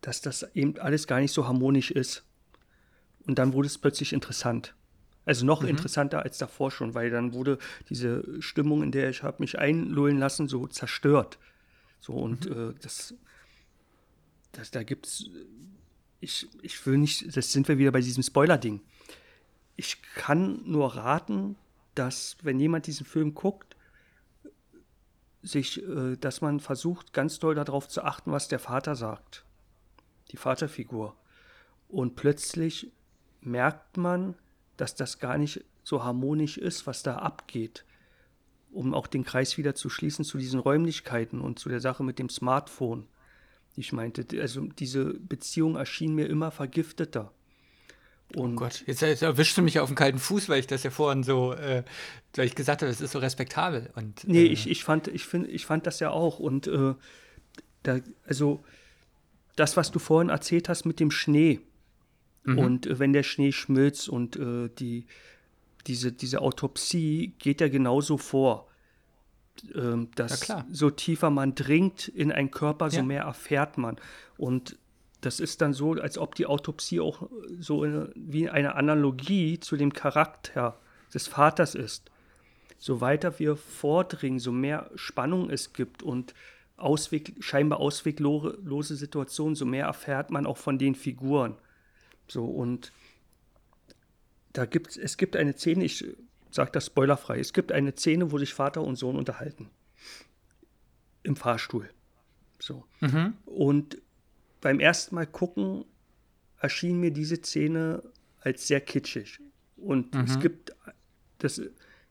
dass das eben alles gar nicht so harmonisch ist. Und dann wurde es plötzlich interessant. Also noch interessanter als davor schon, weil dann wurde diese Stimmung, in der ich habe mich einlullen lassen, so zerstört. So und äh, das, das, da gibt's, ich, ich will nicht, das sind wir wieder bei diesem Spoiler-Ding. Ich kann nur raten, dass wenn jemand diesen Film guckt, sich, äh, dass man versucht, ganz doll darauf zu achten, was der Vater sagt. Die Vaterfigur. Und plötzlich merkt man, dass das gar nicht so harmonisch ist, was da abgeht. Um auch den Kreis wieder zu schließen zu diesen Räumlichkeiten und zu der Sache mit dem Smartphone, ich meinte. Also diese Beziehung erschien mir immer vergifteter. Und Oh Gott, jetzt, jetzt erwischst du mich auf den kalten Fuß, weil ich das ja vorhin so, äh, weil ich gesagt habe, es ist so respektabel. Und, Nee, äh, ich, ich, fand, ich, find, ich fand das ja auch. Und äh, da, also das, was du vorhin erzählt hast mit dem Schnee und äh, wenn der Schnee schmilzt und äh, die, diese, diese Autopsie geht ja genauso vor. ähm, dass so tiefer man dringt in einen Körper, so ja. mehr erfährt man. Und das ist dann so, als ob die Autopsie auch so eine, wie eine Analogie zu dem Charakter des Vaters ist. So weiter wir vordringen, so mehr Spannung es gibt und Ausweg, scheinbar ausweglose Situationen, so mehr erfährt man auch von den Figuren. So und da gibt es gibt eine Szene, ich sage das spoilerfrei, es gibt eine Szene, wo sich Vater und Sohn unterhalten. Im Fahrstuhl. So. Mhm. Und beim ersten Mal gucken erschien mir diese Szene als sehr kitschig. Und mhm. es gibt das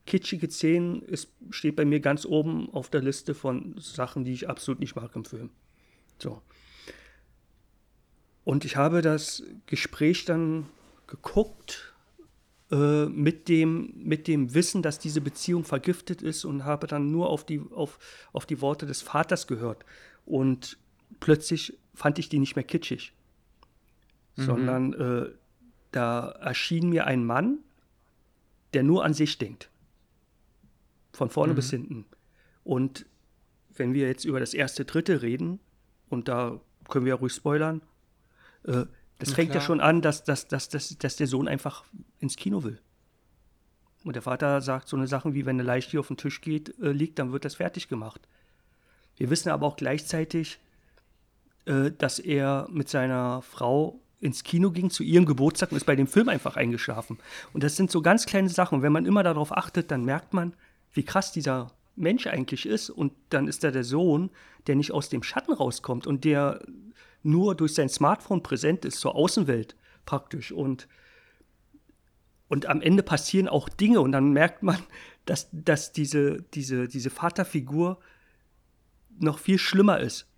kitschige Szenen ist, steht bei mir ganz oben auf der Liste von Sachen, die ich absolut nicht mag im Film. So. Und ich habe das Gespräch dann geguckt äh, mit, dem, mit dem Wissen, dass diese Beziehung vergiftet ist und habe dann nur auf die, auf, auf die Worte des Vaters gehört. Und plötzlich fand ich die nicht mehr kitschig, mhm. sondern äh, da erschien mir ein Mann, der nur an sich denkt. Von vorne mhm. bis hinten. Und wenn wir jetzt über das erste Dritte reden, und da können wir ja ruhig spoilern, äh, das Na fängt klar. ja schon an, dass, dass, dass, dass, dass der Sohn einfach ins Kino will. Und der Vater sagt so eine Sachen wie, wenn eine Leiche hier auf den Tisch geht, äh, liegt, dann wird das fertig gemacht. Wir wissen aber auch gleichzeitig, äh, dass er mit seiner Frau ins Kino ging zu ihrem Geburtstag und ist bei dem Film einfach eingeschlafen. Und das sind so ganz kleine Sachen. Und wenn man immer darauf achtet, dann merkt man, wie krass dieser Mensch eigentlich ist. Und dann ist da der Sohn, der nicht aus dem Schatten rauskommt und der nur durch sein Smartphone präsent ist zur Außenwelt praktisch. Und, und am Ende passieren auch Dinge und dann merkt man, dass, dass diese, diese, diese Vaterfigur noch viel schlimmer ist.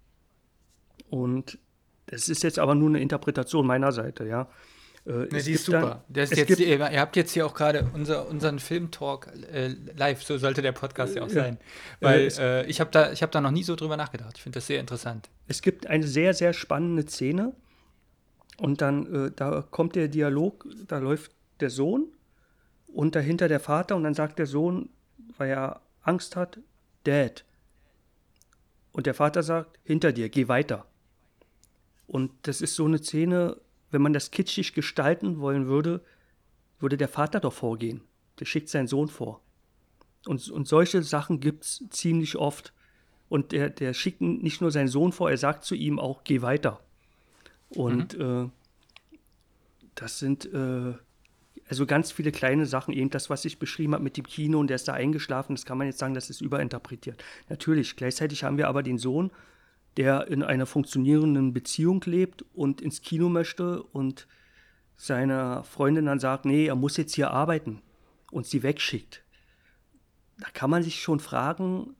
Und das ist jetzt aber nur eine Interpretation meiner Seite, ja. Äh, ne, die ist super. Dann, ist jetzt, ihr, ihr, habt jetzt hier auch gerade unser, unseren Filmtalk äh, live, so sollte der Podcast ja auch sein. Weil äh, ich habe da, hab da noch nie so drüber nachgedacht. Ich finde das sehr interessant. Es gibt eine sehr, sehr spannende Szene und dann, äh, da kommt der Dialog, da läuft der Sohn und dahinter der Vater und dann sagt der Sohn, weil er Angst hat, Dad. Und der Vater sagt, hinter dir, geh weiter. Und das ist so eine Szene, wenn man das kitschig gestalten wollen würde, würde der Vater doch vorgehen. Der schickt seinen Sohn vor. Und, und solche Sachen gibt es ziemlich oft. Und der, der schickt nicht nur seinen Sohn vor, er sagt zu ihm auch, geh weiter. Und mhm. äh, das sind äh, also ganz viele kleine Sachen, eben das, was ich beschrieben habe mit dem Kino und der ist da eingeschlafen, das kann man jetzt sagen, das ist überinterpretiert. Natürlich, gleichzeitig haben wir aber den Sohn, der in einer funktionierenden Beziehung lebt und ins Kino möchte und seiner Freundin dann sagt, nee, er muss jetzt hier arbeiten und sie wegschickt. Da kann man sich schon fragen,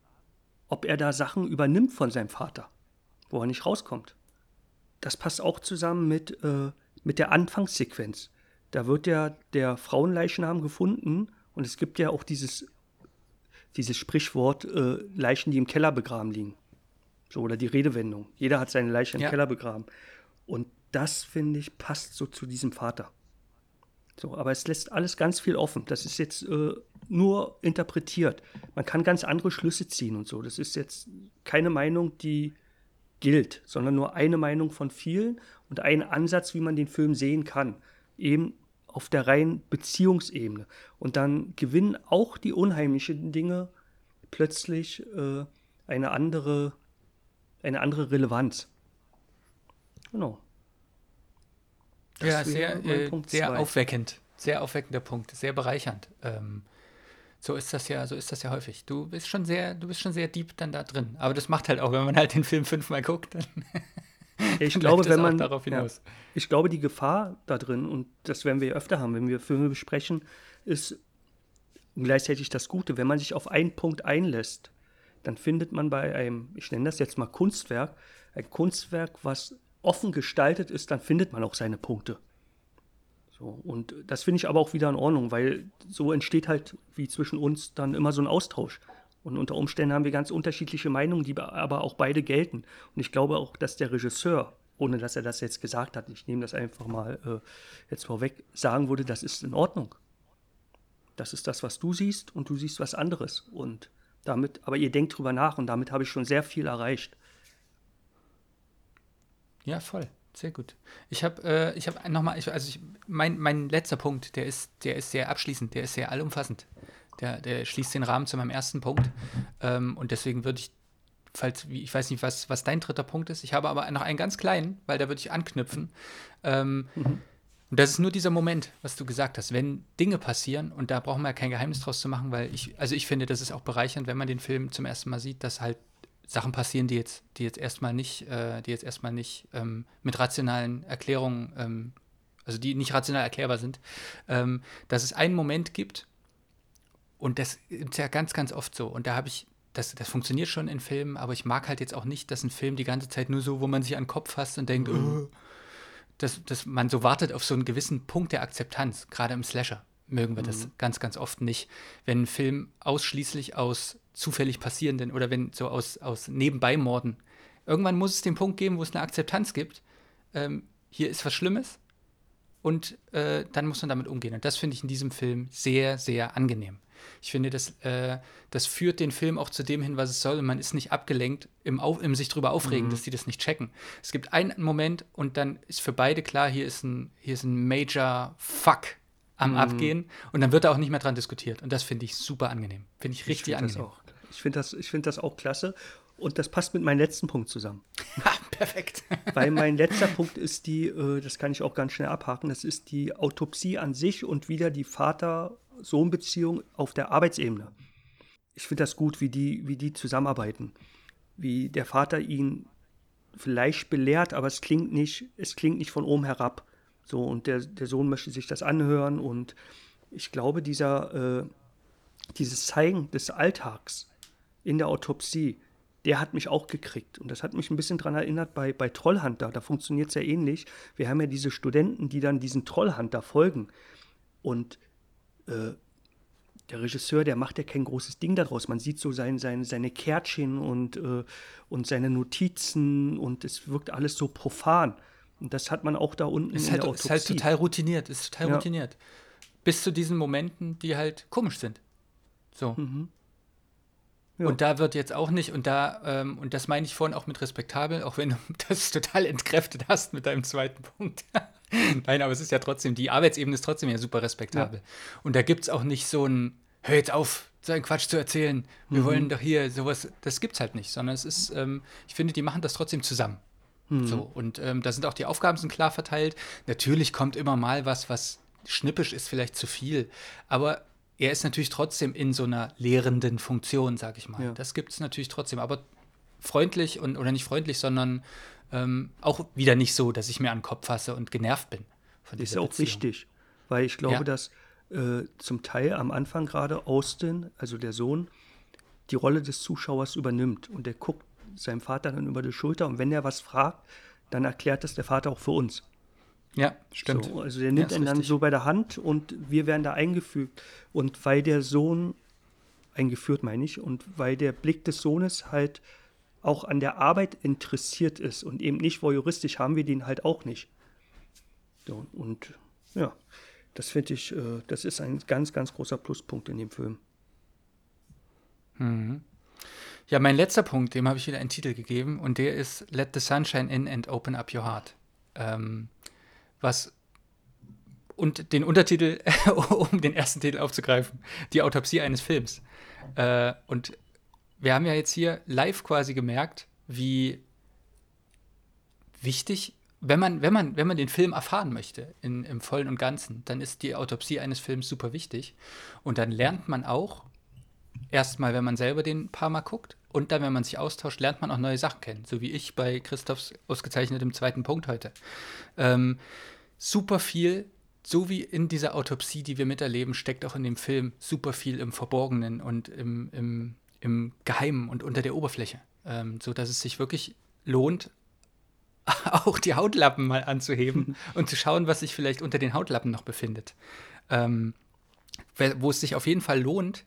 ob er da Sachen übernimmt von seinem Vater, wo er nicht rauskommt. Das passt auch zusammen mit, äh, mit der Anfangssequenz. Da wird ja der Frauenleichnam gefunden und es gibt ja auch dieses, dieses Sprichwort, äh, Leichen, die im Keller begraben liegen. So, oder die Redewendung. Jeder hat seine Leiche im ja. Keller begraben. Und das, finde ich, passt so zu diesem Vater. So, aber es lässt alles ganz viel offen. Das ist jetzt äh, nur interpretiert. Man kann ganz andere Schlüsse ziehen und so. Das ist jetzt keine Meinung, die gilt, sondern nur eine Meinung von vielen und ein Ansatz, wie man den Film sehen kann. Eben auf der reinen Beziehungsebene. Und dann gewinnen auch die unheimlichen Dinge plötzlich äh, eine andere eine andere Relevanz. Genau. Das ja, sehr, äh, sehr aufweckend. Sehr aufweckender Punkt, sehr bereichernd. Ähm, so ist das ja, so ist das ja häufig. Du bist schon sehr, du bist schon sehr deep dann da drin. Aber das macht halt auch, wenn man halt den Film fünfmal guckt, dann. ich glaube, wenn man darauf hinaus. Ja, ich glaube, die Gefahr da drin und das werden wir öfter haben, wenn wir Filme besprechen, ist gleichzeitig das Gute, wenn man sich auf einen Punkt einlässt dann findet man bei einem, ich nenne das jetzt mal Kunstwerk, ein Kunstwerk, was offen gestaltet ist, dann findet man auch seine Punkte. So, und das finde ich aber auch wieder in Ordnung, weil so entsteht halt wie zwischen uns dann immer so ein Austausch. Und unter Umständen haben wir ganz unterschiedliche Meinungen, die aber auch beide gelten. Und ich glaube auch, dass der Regisseur, ohne dass er das jetzt gesagt hat, ich nehme das einfach mal äh, jetzt vorweg, sagen würde, das ist in Ordnung. Das ist das, was du siehst und du siehst was anderes. Und Damit, aber ihr denkt drüber nach und damit habe ich schon sehr viel erreicht. Ja, voll. Sehr gut. Ich habe äh, ich hab nochmal, ich, also ich, mein, mein letzter Punkt, der ist, der ist sehr abschließend, der ist sehr allumfassend. Der, der schließt den Rahmen zu meinem ersten Punkt. Ähm, und deswegen würde ich, falls, ich weiß nicht, was, was dein dritter Punkt ist, ich habe aber noch einen ganz kleinen, weil da würde ich anknüpfen. Ähm, mhm. Und das ist nur dieser Moment, was du gesagt hast, wenn Dinge passieren, und da brauchen wir ja kein Geheimnis draus zu machen, weil ich, also ich finde, das ist auch bereichernd, wenn man den Film zum ersten Mal sieht, dass halt Sachen passieren, die jetzt, die jetzt erstmal nicht, äh, die jetzt erstmal nicht ähm, mit rationalen Erklärungen, ähm, also die nicht rational erklärbar sind, ähm, dass es einen Moment gibt, und das ist ja ganz, ganz oft so. Und da habe ich, das, das funktioniert schon in Filmen, aber ich mag halt jetzt auch nicht, dass ein Film die ganze Zeit nur so, wo man sich an den Kopf fasst und denkt, mhm. oh, dass, dass man so wartet auf so einen gewissen Punkt der Akzeptanz, gerade im Slasher mögen wir mhm. das ganz, ganz oft nicht. Wenn ein Film ausschließlich aus zufällig passierenden oder wenn so aus, aus Nebenbeimorden. Irgendwann muss es den Punkt geben, wo es eine Akzeptanz gibt. Ähm, hier ist was Schlimmes und äh, dann muss man damit umgehen. Und das finde ich in diesem Film sehr, sehr angenehm. Ich finde, das, äh, das führt den Film auch zu dem hin, was es soll. Und man ist nicht abgelenkt im, Auf, im sich drüber aufregen, mhm. dass die das nicht checken. Es gibt einen Moment und dann ist für beide klar, hier ist ein, hier ist ein Major Fuck am mhm. Abgehen. Und dann wird da auch nicht mehr dran diskutiert. Und das finde ich super angenehm. Finde ich richtig ich find angenehm. Ich finde das, find das auch klasse. Und das passt mit meinem letzten Punkt zusammen. Perfekt. Weil mein letzter Punkt ist die, äh, das kann ich auch ganz schnell abhaken, das ist die Autopsie an sich und wieder die Vater-Sohn-Beziehung auf der Arbeitsebene. Ich finde das gut, wie die, wie die zusammenarbeiten. Wie der Vater ihn vielleicht belehrt, aber es klingt nicht, es klingt nicht von oben herab. So, und der, der Sohn möchte sich das anhören und ich glaube, dieser, äh, dieses Zeigen des Alltags in der Autopsie, der hat mich auch gekriegt. Und das hat mich ein bisschen daran erinnert bei, bei Trollhunter. Da funktioniert es ja ähnlich. Wir haben ja diese Studenten, die dann diesen Trollhunter folgen. Und äh, der Regisseur, der macht ja kein großes Ding daraus. Man sieht so sein, sein, seine Kärtchen und, äh, und seine Notizen und es wirkt alles so profan. Und das hat man auch da unten ist in halt, der Autopsie. Ist halt total routiniert, ist total ja. routiniert. Bis zu diesen Momenten, die halt komisch sind. So. Mhm. Ja. Und da wird jetzt auch nicht, und da, ähm, und das meine ich vorhin auch mit respektabel, auch wenn du das total entkräftet hast mit deinem zweiten Punkt. Nein, aber es ist ja trotzdem, die Arbeitsebene ist trotzdem ja super respektabel. Ja. Und da gibt es auch nicht so ein, hör jetzt auf, so einen Quatsch zu erzählen, wir mhm. wollen doch hier sowas, das gibt's halt nicht, sondern es ist, ähm, ich finde, die machen das trotzdem zusammen. Mhm. So, und ähm, da sind auch die Aufgaben sind klar verteilt. Natürlich kommt immer mal was, was schnippisch ist, vielleicht zu viel. Aber er ist natürlich trotzdem in so einer lehrenden Funktion, sag ich mal. Ja. Das gibt es natürlich trotzdem. Aber freundlich und oder nicht freundlich, sondern ähm, auch wieder nicht so, dass ich mir an den Kopf fasse und genervt bin. Von das ist ja auch Beziehung. wichtig, weil ich glaube, ja. dass äh, zum Teil am Anfang gerade Austin, also der Sohn, die Rolle des Zuschauers übernimmt und der guckt seinem Vater dann über die Schulter und wenn er was fragt, dann erklärt das der Vater auch für uns. Ja, stimmt. So, also der nimmt ja, ihn dann so bei der Hand und wir werden da eingefügt. Und weil der Sohn, eingeführt meine ich, und weil der Blick des Sohnes halt auch an der Arbeit interessiert ist und eben nicht voyeuristisch, haben wir den halt auch nicht. So, und ja, das finde ich, äh, das ist ein ganz, ganz großer Pluspunkt in dem Film. Mhm. Ja, mein letzter Punkt, dem habe ich wieder einen Titel gegeben und der ist Let the Sunshine In and Open Up Your Heart. Ähm, was und den Untertitel, um den ersten Titel aufzugreifen, die Autopsie eines Films. Äh, und wir haben ja jetzt hier live quasi gemerkt, wie wichtig, wenn man, wenn man, wenn man den Film erfahren möchte, in, im Vollen und Ganzen, dann ist die Autopsie eines Films super wichtig. Und dann lernt man auch, erstmal, wenn man selber den paar Mal guckt, und dann, wenn man sich austauscht, lernt man auch neue Sachen kennen. So wie ich bei Christophs ausgezeichnetem zweiten Punkt heute. Ähm, super viel, so wie in dieser Autopsie, die wir miterleben, steckt auch in dem Film super viel im Verborgenen und im, im, im Geheimen und unter der Oberfläche. Ähm, so dass es sich wirklich lohnt, auch die Hautlappen mal anzuheben und zu schauen, was sich vielleicht unter den Hautlappen noch befindet. Ähm, wo es sich auf jeden Fall lohnt,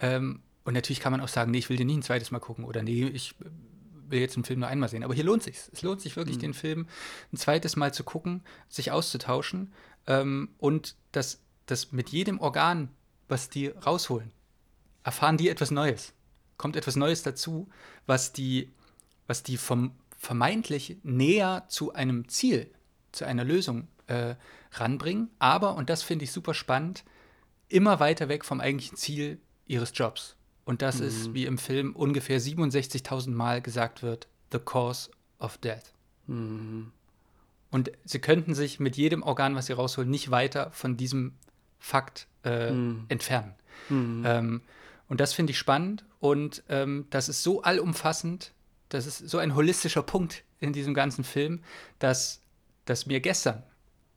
ähm, und natürlich kann man auch sagen, nee, ich will den nicht ein zweites Mal gucken oder nee, ich will jetzt einen Film nur einmal sehen. Aber hier lohnt sich Es lohnt sich wirklich, mhm. den Film ein zweites Mal zu gucken, sich auszutauschen ähm, und das, das mit jedem Organ, was die rausholen, erfahren die etwas Neues. kommt etwas Neues dazu, was die, was die vom vermeintlich näher zu einem Ziel, zu einer Lösung äh, ranbringen, aber, und das finde ich super spannend, immer weiter weg vom eigentlichen Ziel ihres Jobs. Und das mhm. ist, wie im Film ungefähr 67.000 Mal gesagt wird, the cause of death. Mhm. Und sie könnten sich mit jedem Organ, was sie rausholen, nicht weiter von diesem Fakt äh, mhm. entfernen. Mhm. Ähm, und das finde ich spannend und ähm, das ist so allumfassend, das ist so ein holistischer Punkt in diesem ganzen Film, dass, dass mir gestern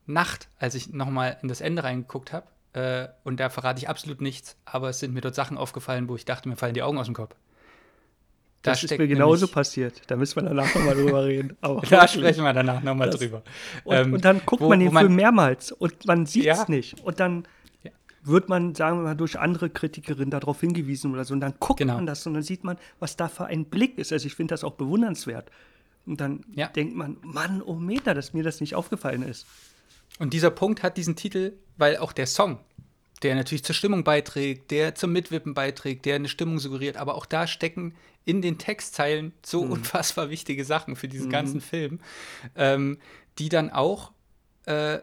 Nacht, als ich nochmal in das Ende reingeguckt habe, äh, und da verrate ich absolut nichts, aber es sind mir dort Sachen aufgefallen, wo ich dachte, mir fallen die Augen aus dem Kopf. Da das ist mir genauso passiert. Da müssen wir danach nochmal drüber reden. Aber da sprechen wir danach nochmal drüber. Und, ähm, und, dann guckt wo, man den Film mehrmals und man sieht es ja. nicht. Und dann ja. wird man, sagen wir mal, durch andere Kritikerinnen darauf hingewiesen oder so. Und dann guckt genau. man das und dann sieht man, was da für ein Blick ist. Also ich finde das auch bewundernswert. Und dann ja. denkt man, Mann, oh Meter, dass mir das nicht aufgefallen ist. Und dieser Punkt hat diesen Titel, weil auch der Song, der natürlich zur Stimmung beiträgt, der zum Mitwippen beiträgt, der eine Stimmung suggeriert, aber auch da stecken in den Textzeilen so mhm. unfassbar wichtige Sachen für diesen mhm. ganzen Film, ähm, die dann auch äh,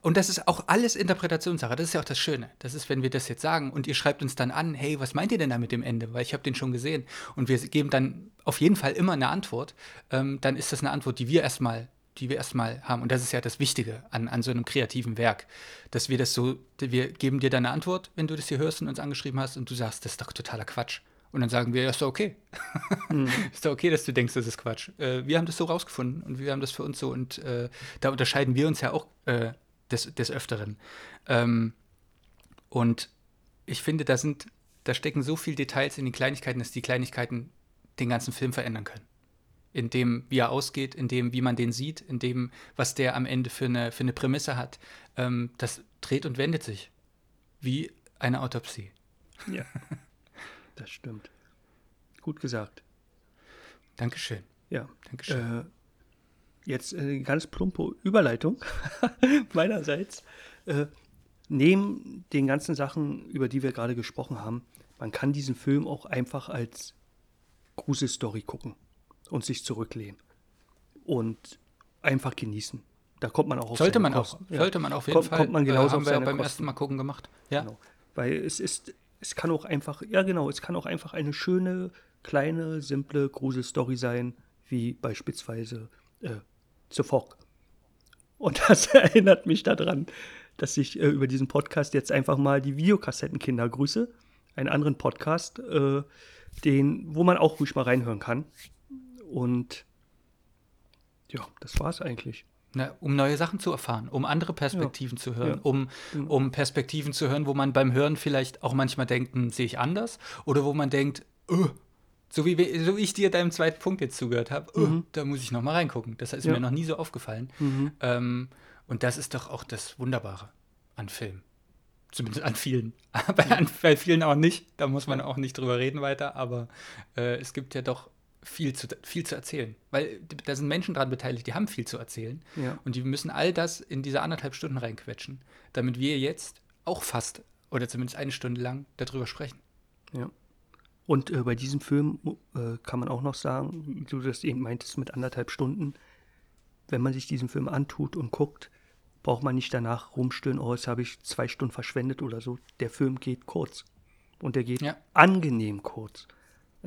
und das ist auch alles Interpretationssache. Das ist ja auch das Schöne. Das ist, wenn wir das jetzt sagen und ihr schreibt uns dann an, hey, was meint ihr denn da mit dem Ende? Weil ich habe den schon gesehen. Und wir geben dann auf jeden Fall immer eine Antwort. Ähm, dann ist das eine Antwort, die wir erstmal die wir erstmal haben. Und das ist ja das Wichtige an, an so einem kreativen Werk, dass wir das so, wir geben dir deine Antwort, wenn du das hier hörst und uns angeschrieben hast und du sagst, das ist doch totaler Quatsch. Und dann sagen wir, ja, ist doch okay. Mhm. ist doch okay, dass du denkst, das ist Quatsch. Äh, wir haben das so rausgefunden und wir haben das für uns so und äh, da unterscheiden wir uns ja auch äh, des, des Öfteren. Ähm, und ich finde, da sind, da stecken so viele Details in den Kleinigkeiten, dass die Kleinigkeiten den ganzen Film verändern können in dem, wie er ausgeht, in dem, wie man den sieht, in dem, was der am Ende für eine, für eine Prämisse hat. Ähm, das dreht und wendet sich. Wie eine Autopsie. Ja, das stimmt. Gut gesagt. Dankeschön. Ja. Dankeschön. Äh, jetzt eine ganz plumpe Überleitung meinerseits. Äh, neben den ganzen Sachen, über die wir gerade gesprochen haben, man kann diesen Film auch einfach als Gruselstory gucken und sich zurücklehnen und einfach genießen. Da kommt man auch auf Sollte man Kosten. auch, ja. sollte man auf jeden kommt, Fall. Kommt man genauso äh, haben wir beim Kosten. ersten Mal gucken gemacht. Ja. Genau. Weil es ist, es kann auch einfach, ja genau, es kann auch einfach eine schöne, kleine, simple Gruselstory sein, wie beispielsweise äh, The Fog. Und das erinnert mich daran, dass ich äh, über diesen Podcast jetzt einfach mal die Videokassettenkinder grüße. Einen anderen Podcast, äh, den, wo man auch ruhig mal reinhören kann. Und ja, das war es eigentlich. Na, um neue Sachen zu erfahren, um andere Perspektiven ja. zu hören, ja. um, genau. um Perspektiven zu hören, wo man beim Hören vielleicht auch manchmal denkt, hm, sehe ich anders, oder wo man denkt, öh, so wie, so wie ich dir deinem zweiten Punkt jetzt zugehört habe, öh, mhm. da muss ich noch mal reingucken. Das ist ja. mir noch nie so aufgefallen. Mhm. Ähm, und das ist doch auch das Wunderbare an Filmen. Zumindest an vielen. bei, an, bei vielen auch nicht. Da muss man auch nicht drüber reden weiter. Aber äh, es gibt ja doch viel zu, viel zu erzählen. Weil da sind Menschen dran beteiligt, die haben viel zu erzählen. Ja. Und die müssen all das in diese anderthalb Stunden reinquetschen, damit wir jetzt auch fast oder zumindest eine Stunde lang darüber sprechen. Ja. Und äh, bei diesem Film äh, kann man auch noch sagen, wie du das eben meintest mit anderthalb Stunden, wenn man sich diesen Film antut und guckt, braucht man nicht danach rumstöhnen, oh, jetzt habe ich zwei Stunden verschwendet oder so. Der Film geht kurz. Und der geht ja. angenehm kurz.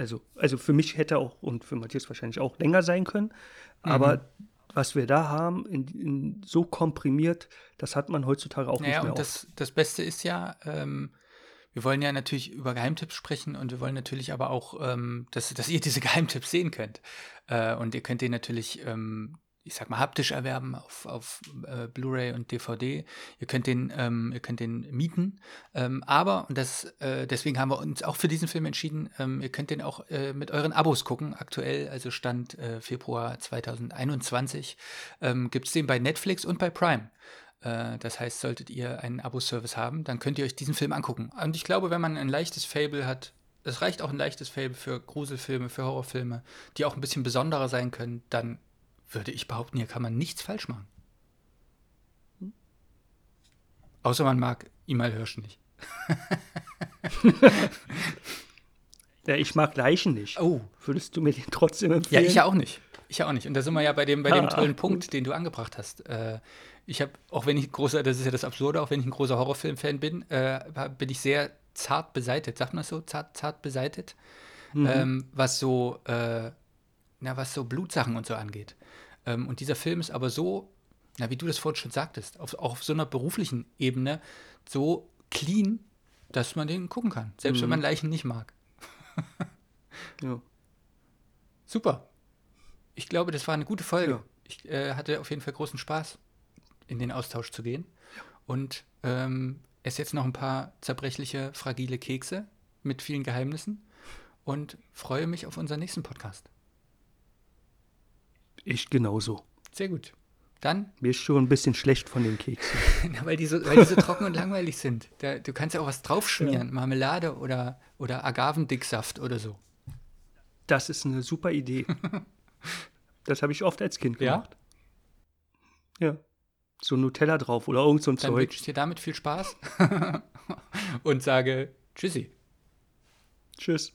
Also, also für mich hätte auch und für Matthias wahrscheinlich auch länger sein können. Aber mhm. was wir da haben, in, in so komprimiert, das hat man heutzutage auch naja, nicht mehr. Und das, das Beste ist ja, ähm, wir wollen ja natürlich über Geheimtipps sprechen und wir wollen natürlich aber auch, ähm, dass, dass ihr diese Geheimtipps sehen könnt. Äh, und ihr könnt den natürlich ähm, ich sag mal, haptisch erwerben auf, auf äh, Blu-ray und DVD. Ihr könnt den, ähm, ihr könnt den mieten. Ähm, aber, und das, äh, deswegen haben wir uns auch für diesen Film entschieden, ähm, ihr könnt den auch äh, mit euren Abos gucken. Aktuell, also Stand äh, Februar 2021, ähm, gibt es den bei Netflix und bei Prime. Äh, das heißt, solltet ihr einen Abo-Service haben, dann könnt ihr euch diesen Film angucken. Und ich glaube, wenn man ein leichtes Fable hat, es reicht auch ein leichtes Fable für Gruselfilme, für Horrorfilme, die auch ein bisschen besonderer sein können, dann würde ich behaupten, hier kann man nichts falsch machen. Außer man mag Imal Hirsch nicht. Ja, ich mag Leichen nicht. Oh. Würdest du mir den trotzdem Ja, empfehlen? ich ja auch nicht. Ich ja auch nicht. Und da sind wir ja bei dem, bei dem Ah, tollen gut. Punkt, den du angebracht hast. Äh, ich habe, auch wenn ich großer, das ist ja das Absurde, auch wenn ich ein großer Horrorfilm-Fan bin, äh, bin ich sehr zart beseitet. Sagt man das so? Zart, zart beseitet? Ähm, was so, äh, na, was so Blutsachen und so angeht. Ähm, und dieser Film ist aber so, na, wie du das vorhin schon sagtest, auf, auch auf so einer beruflichen Ebene so clean, dass man den gucken kann. Selbst wenn man Leichen nicht mag. Ja. Super. Ich glaube, das war eine gute Folge. Ja. Ich äh, hatte auf jeden Fall großen Spaß, in den Austausch zu gehen. Und ähm, esse jetzt noch ein paar zerbrechliche, fragile Kekse mit vielen Geheimnissen und freue mich auf unseren nächsten Podcast. Ich genauso. Sehr gut. Dann, Mir ist schon ein bisschen schlecht von den Keksen. na, weil, die so, weil die so trocken und langweilig sind. Da, du kannst ja auch was draufschmieren, Marmelade oder, oder Agavendicksaft oder so. Das ist eine super Idee. Das habe ich oft als Kind Ja? gemacht. Ja. So Nutella drauf oder irgend so ein Dann Zeug. wünsche ich dir damit viel Spaß und sage Tschüssi. Tschüss.